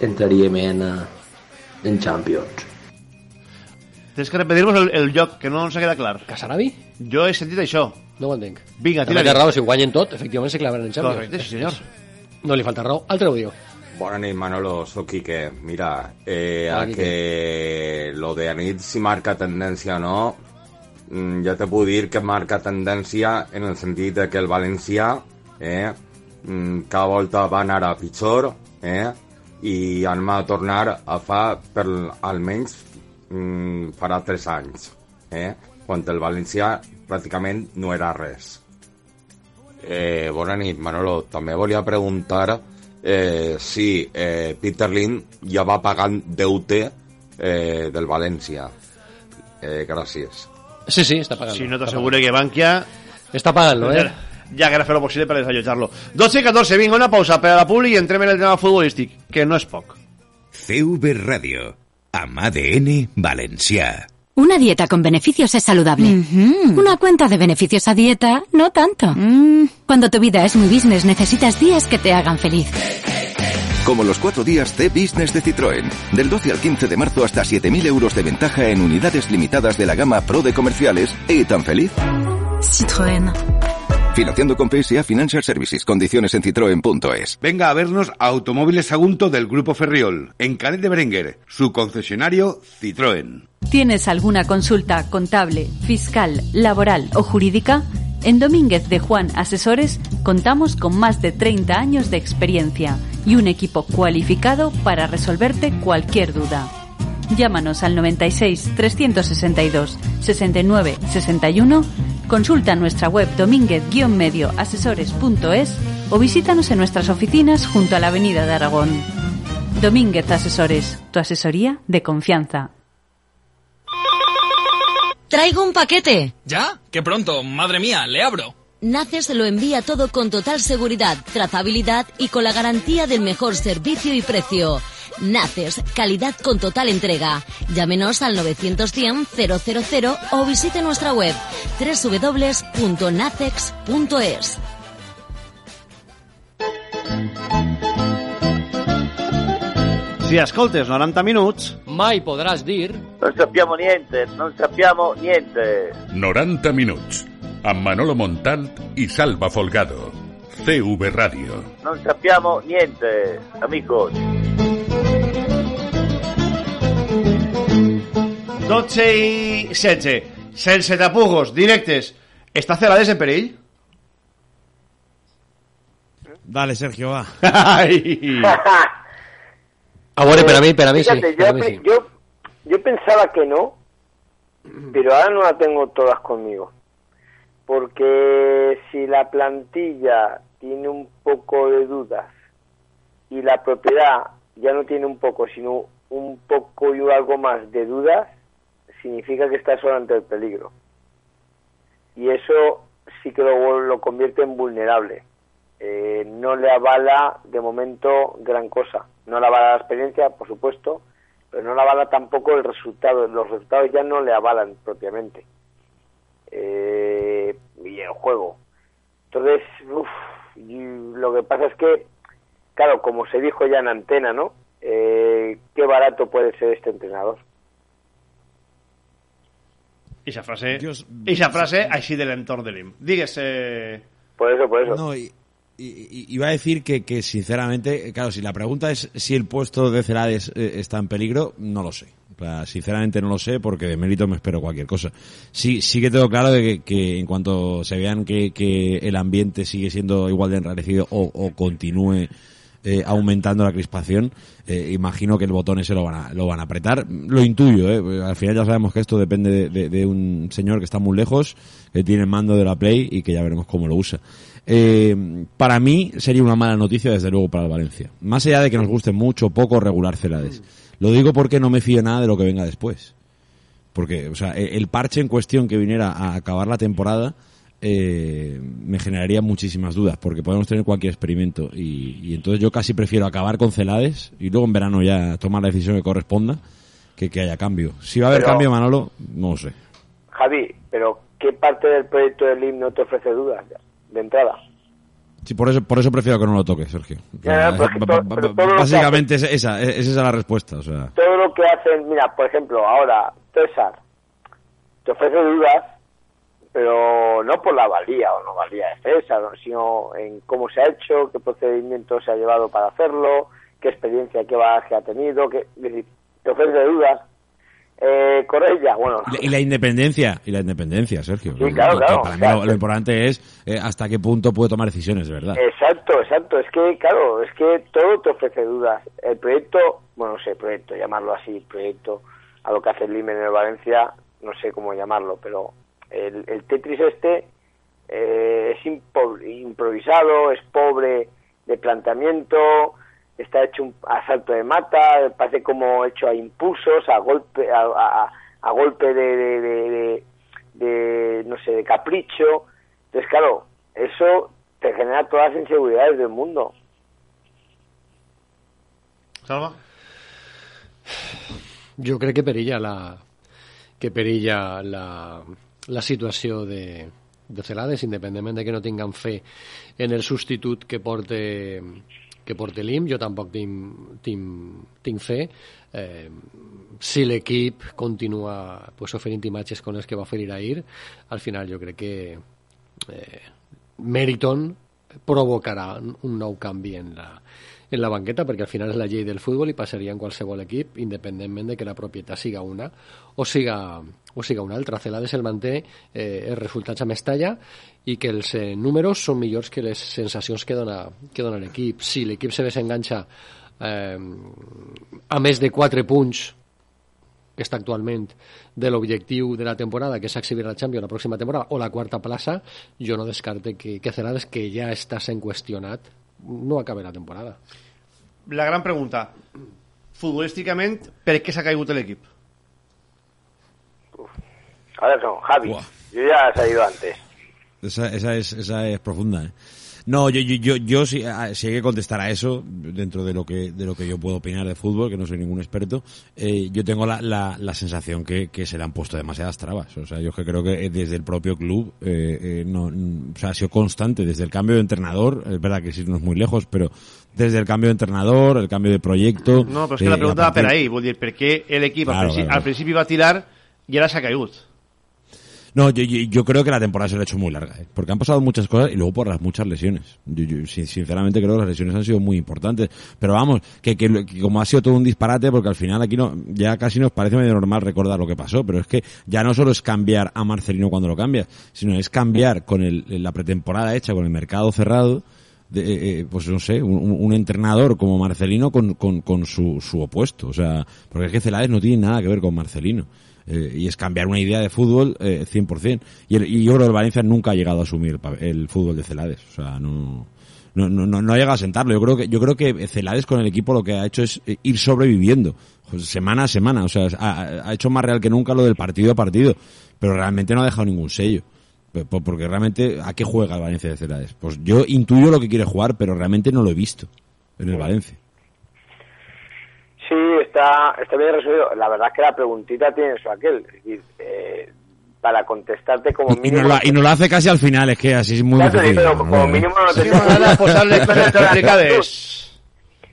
entraríem en, eh, en Champions. Tens que repetir-nos el, el lloc, que no ens ha quedat clar. Casarabi? Jo he sentit això. No ho entenc. Vinga, També tira té raó, si guanyen tot, efectivament se clavaran en Champions. Correcte, sí, senyor. No li falta raó. Altre àudio. Bona nit, Manolo, soc Quique. Mira, eh, Hola, a Quique. que lo de anit si marca tendència o no, mm, ja te puc dir que marca tendència en el sentit de que el València eh, mm, cada volta va anar a pitjor eh, i anem a tornar a fa per almenys mm, farà tres anys eh, quan el València pràcticament no era res. Eh, bona nit, Manolo. També volia preguntar eh, si eh, Peter Lin ja va pagant deute eh, del València. Eh, gràcies. Sí, sí, està pagant. Si no t'assegure que Bankia... Està pagant-lo, eh? Ja que era fer lo possible per desallotjar-lo. 12 i 14, vinga, una pausa per a la publi i entrem en el tema futbolístic, que no és poc. CV Radio. Amb ADN valencià. Una dieta con beneficios es saludable. Una cuenta de beneficios a dieta, no tanto. Cuando tu vida es muy business, necesitas días que te hagan feliz. Como los cuatro días C-Business de Citroën. Del 12 al 15 de marzo hasta 7.000 euros de ventaja en unidades limitadas de la gama Pro de comerciales. ¿Y tan feliz? Citroën. Financiando con PSA Financial Services. Condiciones en citroen.es. Venga a vernos a Automóviles Sagunto del Grupo Ferriol, en Canet de Berenguer, su concesionario Citroën. ¿Tienes alguna consulta contable, fiscal, laboral o jurídica? En Domínguez de Juan Asesores contamos con más de 30 años de experiencia y un equipo cualificado para resolverte cualquier duda. Llámanos al 96 362 69 61, consulta nuestra web domínguez-medioasesores.es o visítanos en nuestras oficinas junto a la Avenida de Aragón. Domínguez Asesores, tu asesoría de confianza. Traigo un paquete. ¿Ya? ¡Qué pronto! ¡Madre mía! ¡Le abro! Naces lo envía todo con total seguridad, trazabilidad y con la garantía del mejor servicio y precio. NACES, calidad con total entrega. Llámenos al 910-000 o visite nuestra web www.nacex.es. Si ascoltes 90 minuts... Mai podràs dir... No sappiamo niente, no sappiamo niente. 90 minuts, amb Manolo Montant i Salva Folgado. CV Radio. No sappiamo niente, amigos. 12 i 16. Sense tapujos, directes. Està Celades en perill? Dale, Sergio, va. Ai. A veure, per a mi, per a mi sí. Fíjate, yo, sí. yo, yo pensaba que no, pero ahora no la tengo todas conmigo. Porque si la plantilla tiene un poco de dudas y la propiedad ya no tiene un poco, sino un poco y algo más de dudas, significa que está solo ante el peligro. Y eso sí que lo, lo convierte en vulnerable. Eh, no le avala de momento gran cosa. No le avala la experiencia, por supuesto, pero no le avala tampoco el resultado. Los resultados ya no le avalan propiamente. Eh, y el juego. Entonces, y lo que pasa es que, claro, como se dijo ya en antena, ¿no? Eh, qué barato puede ser este entrenador. Eixa frase, eixa frase així de l'entorn de l'IM. Digues... Eh... Por eso, por eso. No, y, y- y- iba a decir que, que, sinceramente, claro, si la pregunta es si el puesto de Celades eh, está en peligro, no lo sé. Sinceramente no lo sé porque de mérito me espero cualquier cosa. Sí, sí que tengo claro de que, que en cuanto se vean que, que el ambiente sigue siendo igual de enrarecido o, o continúe eh, aumentando la crispación, eh, imagino que el botón ese lo van a, lo van a apretar. Lo intuyo, eh, al final ya sabemos que esto depende de, de- de un señor que está muy lejos, que tiene el mando de la Play y que ya veremos cómo lo usa. Eh, para mí sería una mala noticia desde luego para el Valencia. Más allá de que nos guste mucho, poco, regular Celades. Lo digo porque no me fío nada de lo que venga después. Porque, o sea, e- el parche en cuestión que viniera a acabar la temporada eh, me generaría muchísimas dudas, porque podemos tener cualquier experimento. Y, y entonces yo casi prefiero acabar con Celades y luego en verano ya tomar la decisión que corresponda que que haya cambio. Si va a haber Pero- cambio, Manolo, no lo sé. Javi, pero ¿qué parte del proyecto del himno te ofrece dudas de entrada? Sí, por eso, por eso prefiero que no lo toque, Sergio. Es todo- todo básicamente es esa, es esa la respuesta. O sea, todo lo que hacen, mira, por ejemplo, ahora César te ofrece dudas, pero no por la valía o no valía de César, ¿no? sino en cómo se ha hecho, qué procedimiento se ha llevado para hacerlo, qué experiencia, qué bagaje ha tenido, decir, te ofrece dudas. Eh, Corella, bueno, Y la- independencia, y la independencia, Sergio. Sí, claro, claro, Para mí lo, lo importante es eh, hasta qué punto puede tomar decisiones, de verdad. Exacto, exacto. Es que, claro, es que todo te ofrece dudas. El proyecto, bueno, no sé, proyecto, llamarlo así, proyecto, a lo que hace el Limen en Valencia, no sé cómo llamarlo, pero el, el Tetris este eh, es impo- improvisado, es pobre de planteamiento, está hecho un asalto de mata, parece como hecho a impulsos, a golpe, a, a- a golpe de, de, de- de- de, no sé, de capricho. Entonces, claro, eso te genera todas las inseguridades del mundo. Salva? Jo crec que perilla la, que perilla la, la situació de, de Celades, independentment de que no tinguem fe en el substitut que porte, que porte l'IM, jo tampoc tinc, tinc, tinc fe. Eh, si l'equip continua pues, oferint imatges com les que va oferir ahir, al final jo crec que eh, Meriton provocarà un nou canvi en la, en la banqueta, perquè al final és la llei del futbol i passaria en qualsevol equip, independentment de que la propietat siga una o siga, o siga una altra. Celades el manté eh, els resultats a Mestalla i que els eh, números són millors que les sensacions que dona, que dona l'equip. Si l'equip se desenganxa eh, a més de 4 punts que està actualment de l'objectiu de la temporada, que és exhibir la Champions la pròxima temporada, o la quarta plaça, jo no descarte que, que Celades, que ja està sent qüestionat, no acabi la temporada. La gran pregunta. Futbolísticament, per què s'ha caigut l'equip? Ahora no, Javi. Yo ya he salido antes. Esa, esa, es, esa es profunda. ¿eh? No, yo, yo, yo, yo si, ah, si hay que contestar a eso, dentro de lo que, de lo que yo puedo opinar de fútbol, que no soy ningún experto, eh, yo tengo la, la, la sensación que, que se le han puesto demasiadas trabas. O sea, yo es que creo que desde el propio club, eh, eh, no, o sea, ha sido constante desde el cambio de entrenador, es verdad que sí no es muy lejos, pero desde el cambio de entrenador, el cambio de proyecto. No, però és que eh, la pregunta a va per partir- ahí, vull dir, per què l'equip Claro, al, principi, claro. al principi va tirar i ara s'ha caigut? No, yo, yo, yo creo que la temporada se le ha hecho muy larga, ¿eh? porque han pasado muchas cosas y luego por las muchas lesiones. Yo, yo, sin- sinceramente creo que las lesiones han sido muy importantes. Pero vamos, que, que, que como ha sido todo un disparate, porque al final aquí no, ya casi nos parece medio normal recordar lo que pasó, pero es que ya no solo es cambiar a Marcelino cuando lo cambias, sino es cambiar con el, la pretemporada hecha, con el mercado cerrado, de, eh, eh, pues no sé, un, entrenador como Marcelino con, con, con su, su opuesto. O sea, porque es que Celades no tiene nada que ver con Marcelino. Eh, y es cambiar una idea de fútbol eh, 100%. Y, el- y yo creo que el Valencia nunca ha llegado a asumir el, el fútbol de Celades. O sea, no, no, no, no, no ha llegado a sentarlo. Yo creo que, yo creo que Celades con el equipo lo que ha hecho es eh, ir sobreviviendo. Pues, semana a semana. O sea, ha, ha hecho más real que nunca lo del partido a partido. Pero realmente no ha dejado ningún sello. Porque realmente, ¿a qué juega el Valencia de Celades? Pues yo intuyo lo que quiere jugar, pero realmente no lo he visto en el Valencia. Sí, está, está bien resuelto. La verdad es que la preguntita tiene su aquel. Es decir, eh, para contestarte como Y, y mínimo... nos lo, y nos lo hace casi al final, es que así es muy difícil. digo, pero como mínimo no te.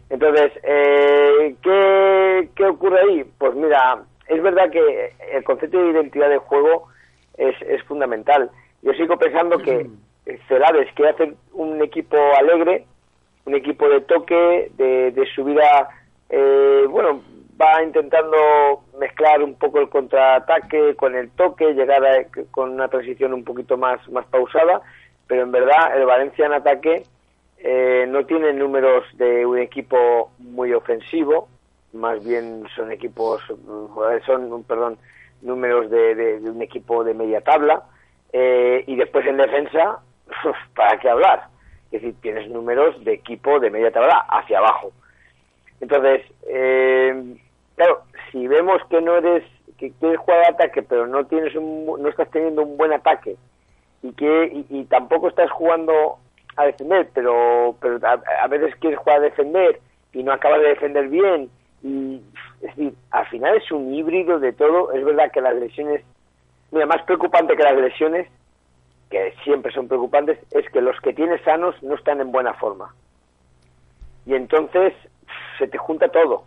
Entonces, eh, ¿qué, ¿qué ocurre ahí? Pues mira, es verdad que el concepto de identidad de juego es, es fundamental. Yo sigo pensando que Celades quiere hacer un equipo alegre, un equipo de toque, de, de subida, eh, bueno, va intentando mezclar un poco el contraataque con el toque, llegar a- con una transición un poquito más, más pausada, pero en verdad el Valencia en ataque eh, no tiene números de un equipo muy ofensivo, más bien son equipos, mm, son, perdón, números de, de- un equipo de media tabla, eh, y después en defensa, ¿para qué hablar? Es decir, tienes números de equipo de media tabla hacia abajo. Entonces, eh, claro, si vemos que no eres, que quieres jugar ataque, pero no tienes un, no estás teniendo un buen ataque y que y, y tampoco estás jugando a defender, pero pero a, a veces quieres jugar a defender y no acabas de defender bien y es decir, al final es un híbrido de todo. Es verdad que las lesiones, mira, más preocupante que las lesiones, que siempre son preocupantes, es que los que tienes sanos no están en buena forma y entonces se te junta todo.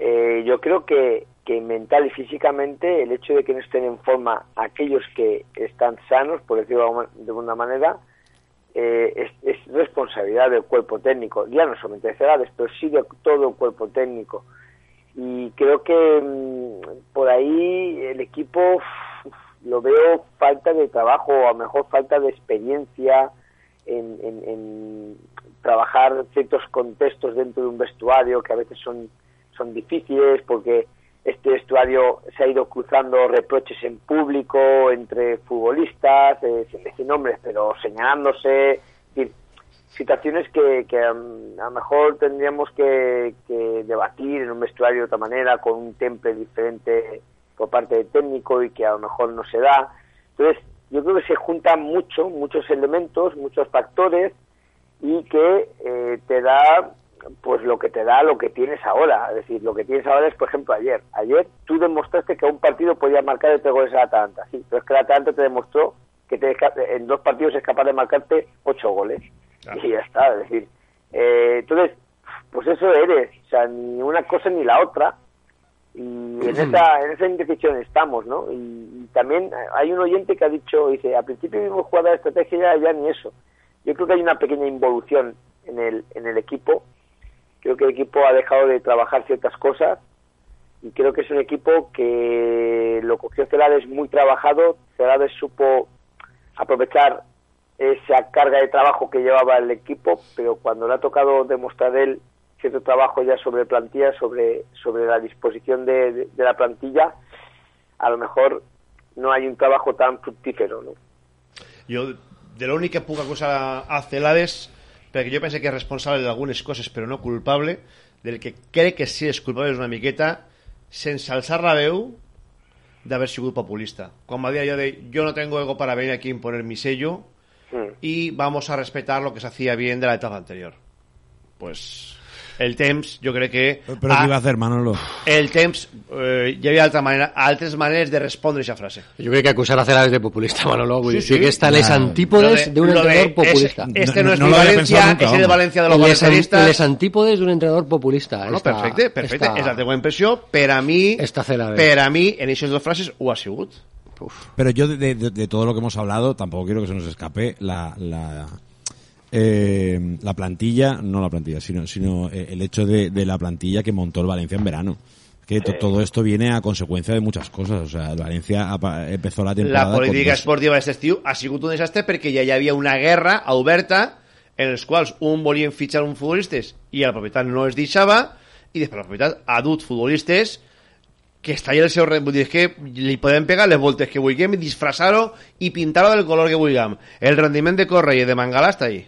Eh, yo creo que, mental y físicamente el hecho de que no estén en forma aquellos que están sanos, por decirlo de alguna manera, eh, es, es responsabilidad del cuerpo técnico, ya no solamente de Cerades, pero sí de todo el cuerpo técnico. Y creo que mm, por ahí el equipo lo veo falta de trabajo, o a lo mejor falta de experiencia en, en- trabajar ciertos contextos dentro de un vestuario que a veces son, son difíciles porque este vestuario se ha ido cruzando reproches en público entre futbolistas, eh, sin decir nombres, pero señalándose, situaciones que, que um, a lo mejor tendríamos que, que debatir en un vestuario de otra manera, con un temple diferente por parte del técnico y que a lo mejor no se da. Entonces, yo creo que se juntan mucho, muchos elementos, muchos factores y que eh, te da pues lo que te da lo que tienes ahora. Es decir, lo que tienes ahora es, por ejemplo, ayer. Ayer tú demostraste que a un partido podía marcar de tres goles al Atalanta. Sí, pero es que el Atalanta te demostró que te en dos partidos es capaz de marcarte ocho goles. Y ya está. Es decir, eh, entonces, pues eso eres. O sea, ni una cosa ni la otra. Y en esa, en esa indecisión estamos, ¿no? Y, y también hay un oyente que ha dicho, dice, al principio vimos jugada de estrategia, ya, ni eso. Yo creo que hay una pequeña involución en el, en el equipo. Creo que el equipo ha dejado de trabajar ciertas cosas y creo que es un equipo que lo cogió Celades muy trabajado. Celades supo aprovechar esa carga de trabajo que llevaba el equipo, pero cuando le ha tocado demostrar él cierto trabajo ya sobre plantilla, sobre, sobre la disposición de, de- de la plantilla, a lo mejor no hay un trabajo tan fructífero, ¿no? Jo, de l'únic que puc acusar a Celades, perquè jo penso que és responsable d'algunes coses, però no culpable, del que crec que sí és culpable és una miqueta, sense alçar la veu, d'haver sigut populista. Quan va dir allò de jo no tengo ego para venir aquí a imponer mi sello, Mm. y vamos a respetar lo que se hacía bien de la etapa anterior. Pues el temps, jo crec que... Però què va fer, Manolo? El temps, eh, hi havia altra manera, altres maneres de respondre a aquesta frase. Yo creo que acusar a Celades de populista, Manolo, vull Sí, dir, sí, sí. que està les antípodes Lo de- de de- entrenador es- populista. este no, es mi Valencia, es el Valencia de los les, an- valencianistas. les antípodes d'un entrenador populista. No, Esta- perfecte, perfecte. esta- És la teva impressió. Per a mi, Esta Celades. per a mi, en aquestes dues frases ho ha sigut. Pero yo de, de- de todo lo que hemos hablado, tampoco quiero que se nos escape la, la, eh, la plantilla, no la plantilla, sino, sino eh, el hecho de, de la plantilla que montó el Valencia en verano. Que to- todo esto viene a consecuencia de muchas cosas. O sea, Valencia empezó la temporada. La política dos- esportiva d'aquest estiu ha sigut un desastre perquè ja hi havia una guerra oberta en els quals un volien fitxar un futbolistes i el propietat no es deixava i després la propietat ha dut futbolistes que està allà el seu rent. Vull dir, que li podem pegar les voltes que vulguem i disfressar-ho i pintar-ho del color que vulguem. El rendiment de Correa i de Mangala està ahí.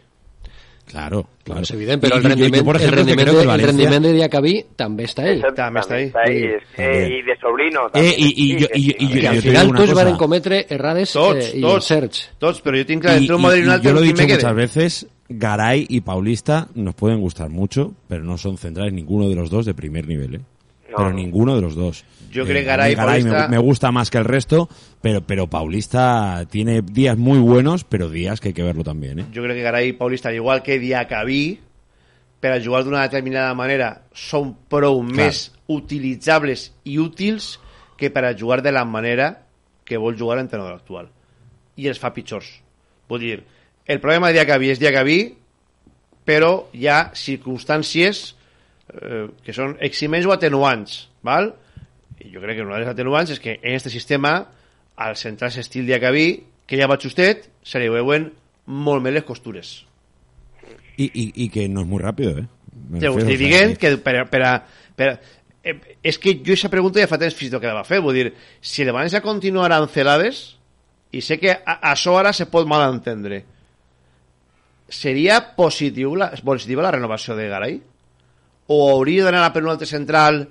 Claro, claro. Es evidente, pero Y el yo, rendimiento, por ejemplo, el que el rendimiento de Diacabí també està ahí. També està ahí. Y de sobrino Eh, también. y, y yo, y, yo- y yo- que al final tots cosa. van cometre errades Tots, eh, i tots, encerts. tots, però jo tinc clar, Y- entre un modelo y un yo lo he dicho muchas veces, Garay y Paulista nos pueden gustar mucho, pero no son centrales ninguno de los dos de primer nivel, ¿eh? pero ninguno de los dos. Yo Eh, creo que Garay Paulista- me, me gusta más que el resto, pero, pero Paulista tiene días muy buenos, pero días que hay que verlo también, ¿eh? Jo crec que Garay Paulista, al igual que Diacabí, per a jugar d'una determinada manera, prou Clar. més utilitzables i útils que per a jugar de la manera que vol jugar l'entrenador actual. I els fa pitjors. Vull dir, el problema de Diacabí és Diacabí, però hi ha circumstàncies eh, que són eximents o atenuants, val? I jo crec que una de les atenuants és que en aquest sistema, al centrar-se estil Diacabí, que ja va justet, se li veuen molt més les costures. Y, y, y que no es muy rápido, ¿eh? Ja ho estic dient que per, a- per, a- per, a- eh, és que jo aquesta pregunta ja fa temps fins i tot que la va fer, vull dir, si el València continuarà en celades, i sé que a, això ara se pot malentendre, seria positiu la, positiva la renovació de Garay? O hauria d'anar per un altre central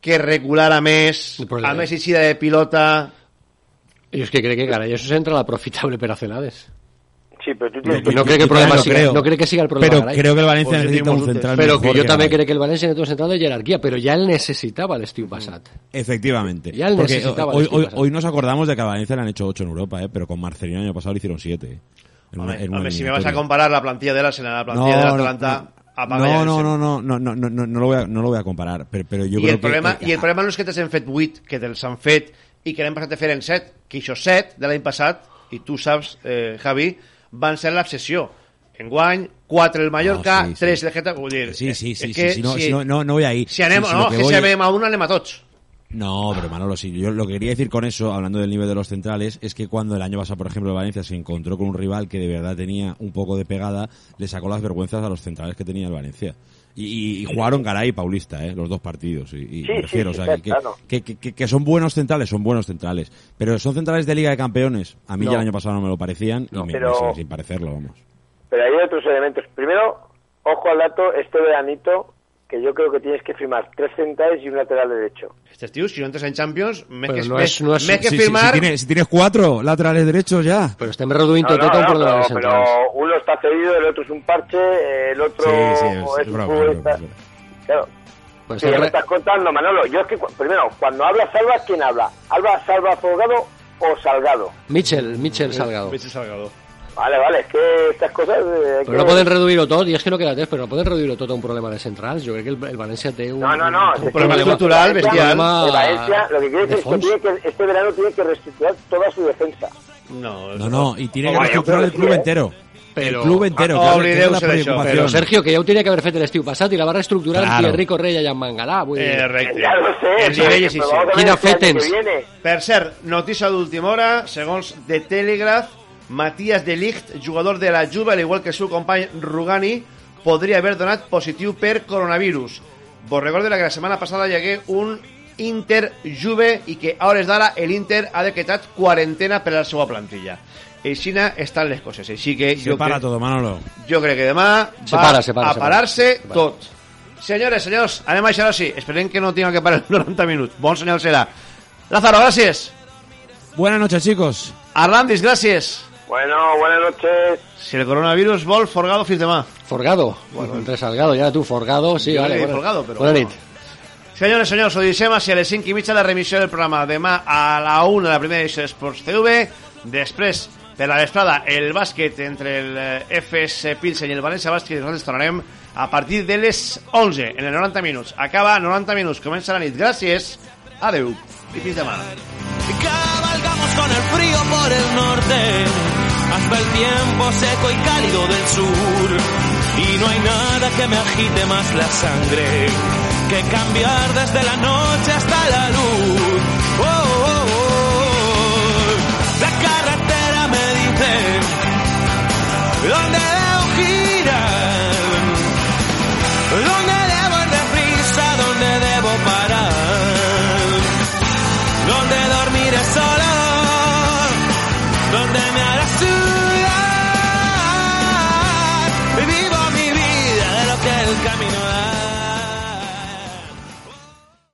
que regulara més, problema- a més eixida de pilota... Es que creo que Garay eso entra la profitable per a Celades. Sí, pero tú No, tienes no creo que el problema siga, no creo que siga el problema Pero Garay. creo que el Valencia Pues necesita un central Pero mejor que yo que també Garay. crec que el Valencia necesita un central de jerarquía, pero ya él necesitaba l'estiu passat. Efectivamente. Ya él Porque necesitaba hoy, el hoy, hoy nos acordamos de que a Valencia le han hecho 8 en Europa, ¿eh? pero con Marcelino el año pasado le hicieron 7. En una- Home, en una home, si me vas a comparar la plantilla de Arsenal a la plantilla de Atlanta, apaga ya no, el no, no, no, no, no, no, no, no lo voy a, no lo voy a comparar, pero, pero yo I creo el, problema, que... I el problema no és que te'ls han fet 8, que te'ls han fet i que l'any passat te feren 7, que això 7 de l'any passat, i tu saps, eh, Javi, van ser l'obsessió. Enguany, 4 el Mallorca, No, sí, sí. 3 el Getafe... Vull dir, Sí, sí, sí, és que sí, si no, si no, no, no voy ahí. Si anem, Sí, sí, no, que, que si voy- anem a un, anem a tots. No, pero Manolo, sí. Yo lo que quería decir con eso, hablando del nivel de los centrales, es que cuando el año pasado, por ejemplo, el Valencia se encontró con un rival que de verdad tenía un poco de pegada, le sacó las vergüenzas a los centrales que tenía el Valencia. Y, y- jugaron Garay y Paulista, ¿eh? los dos partidos. Y, y Sí, me refiero, sí, o sea, sí, que, claro. que, que- que- que son buenos centrales, son buenos centrales. Pero son centrales de Liga de Campeones. A mí No. ya el año pasado no me lo parecían y me, Pero- me sigue sin parecerlo, vamos. Pero hay otros elementos. Primero, ojo al dato, este veranito, que yo creo que tienes que firmar tres centrales y un lateral derecho. Este si no entres en Champions, Però que, no és- no més que Si, si- firmar... si tienes, si tienes cuatro laterales derechos ya. Pero reduint No, tot no, no, problema de pero, uno está cedido, el otro es un parche, el otro Sí, sí, es- es, es es. Claro. Pues Sí, ya me re- estás contando, Manolo. Yo es que, primero, cuando habla Salva, ¿quién habla? ¿Alba Salva Folgado o Salgado? Mitchell, Mitchell Salgado. Mitchell Salgado. Vale, vale, es que estas cosas... eh, Però que- no poden reduir-ho tot, i és que no queda temps, però no poden reduir-ho tot a un problema de centrals. Jo crec que el, el València té un... No, no, no. un es que problema estructural, el bestial. Valencia- el Valencia, lo que quiere de decir es que, tiene que este verano tiene que reestructurar toda su defensa. No, No, no, y tiene que reestructurar creo el club sí, ¿eh? entero. Pero- el club entero. Ah, que es- que es oblideu-se la d'això, preocupación. Però Sergio, que ja ho tenia que haver fet l'estiu passat i la va reestructurar Claro. Thierry Correia i en Mangalà. Vull dir, Eh, recte. Ya lo sé. El pero- nivell és pero així. vamos a ver Quina este año fe tens? Per cert, notícia d'última hora, segons The Telegraph, Matías de Ligt, jugador de la Juve, al igual que el seu company Rugani, podria haver donat positiu per coronavirus. Vos recordo que la setmana passada hi hagué un Inter-Juve i que a hores d'ara l'Inter ha decretat quarantena per a la seva plantilla. Aixina estan les coses. Així que Se jo, para crec, todo, Manolo. jo crec que demà Se va para, se para, a se para. parar-se Se para. tot. Senyores, senyors, anem a deixar així. Esperem que no tinga que parar 90 minuts. Bon senyal serà. Lázaro, gràcies. Buenas noches, chicos. Arlandis, gràcies. Bueno, buenas noches. Si el coronavirus vol, Forgado fins demà. Forgado. Bueno, entre Salgado, ya tú, Forgado, sí, vale. he dit Buena, Forgado, però buena bueno. nit. Senyores, senyors, ho deixem així a les 5 i mitja la remissió del programa. Demà a la 1 la primera edició d'Esports TV. Després, per la vesprada, el bàsquet entre el eh, FS Pilsen i el València Bàsquet. i Nosaltres tornarem a partir de les 11, en el 90 minuts. Acaba 90 minuts, comença la nit. Gràcies, adeu i fins demà. Cabalgamos con el frío por el norte, hasta el tiempo seco y cálido del sur. Y no hay nada que me agite más la sangre que cambiar desde la noche hasta la luz. Oh, oh, oh. La carretera me dice, ¿dónde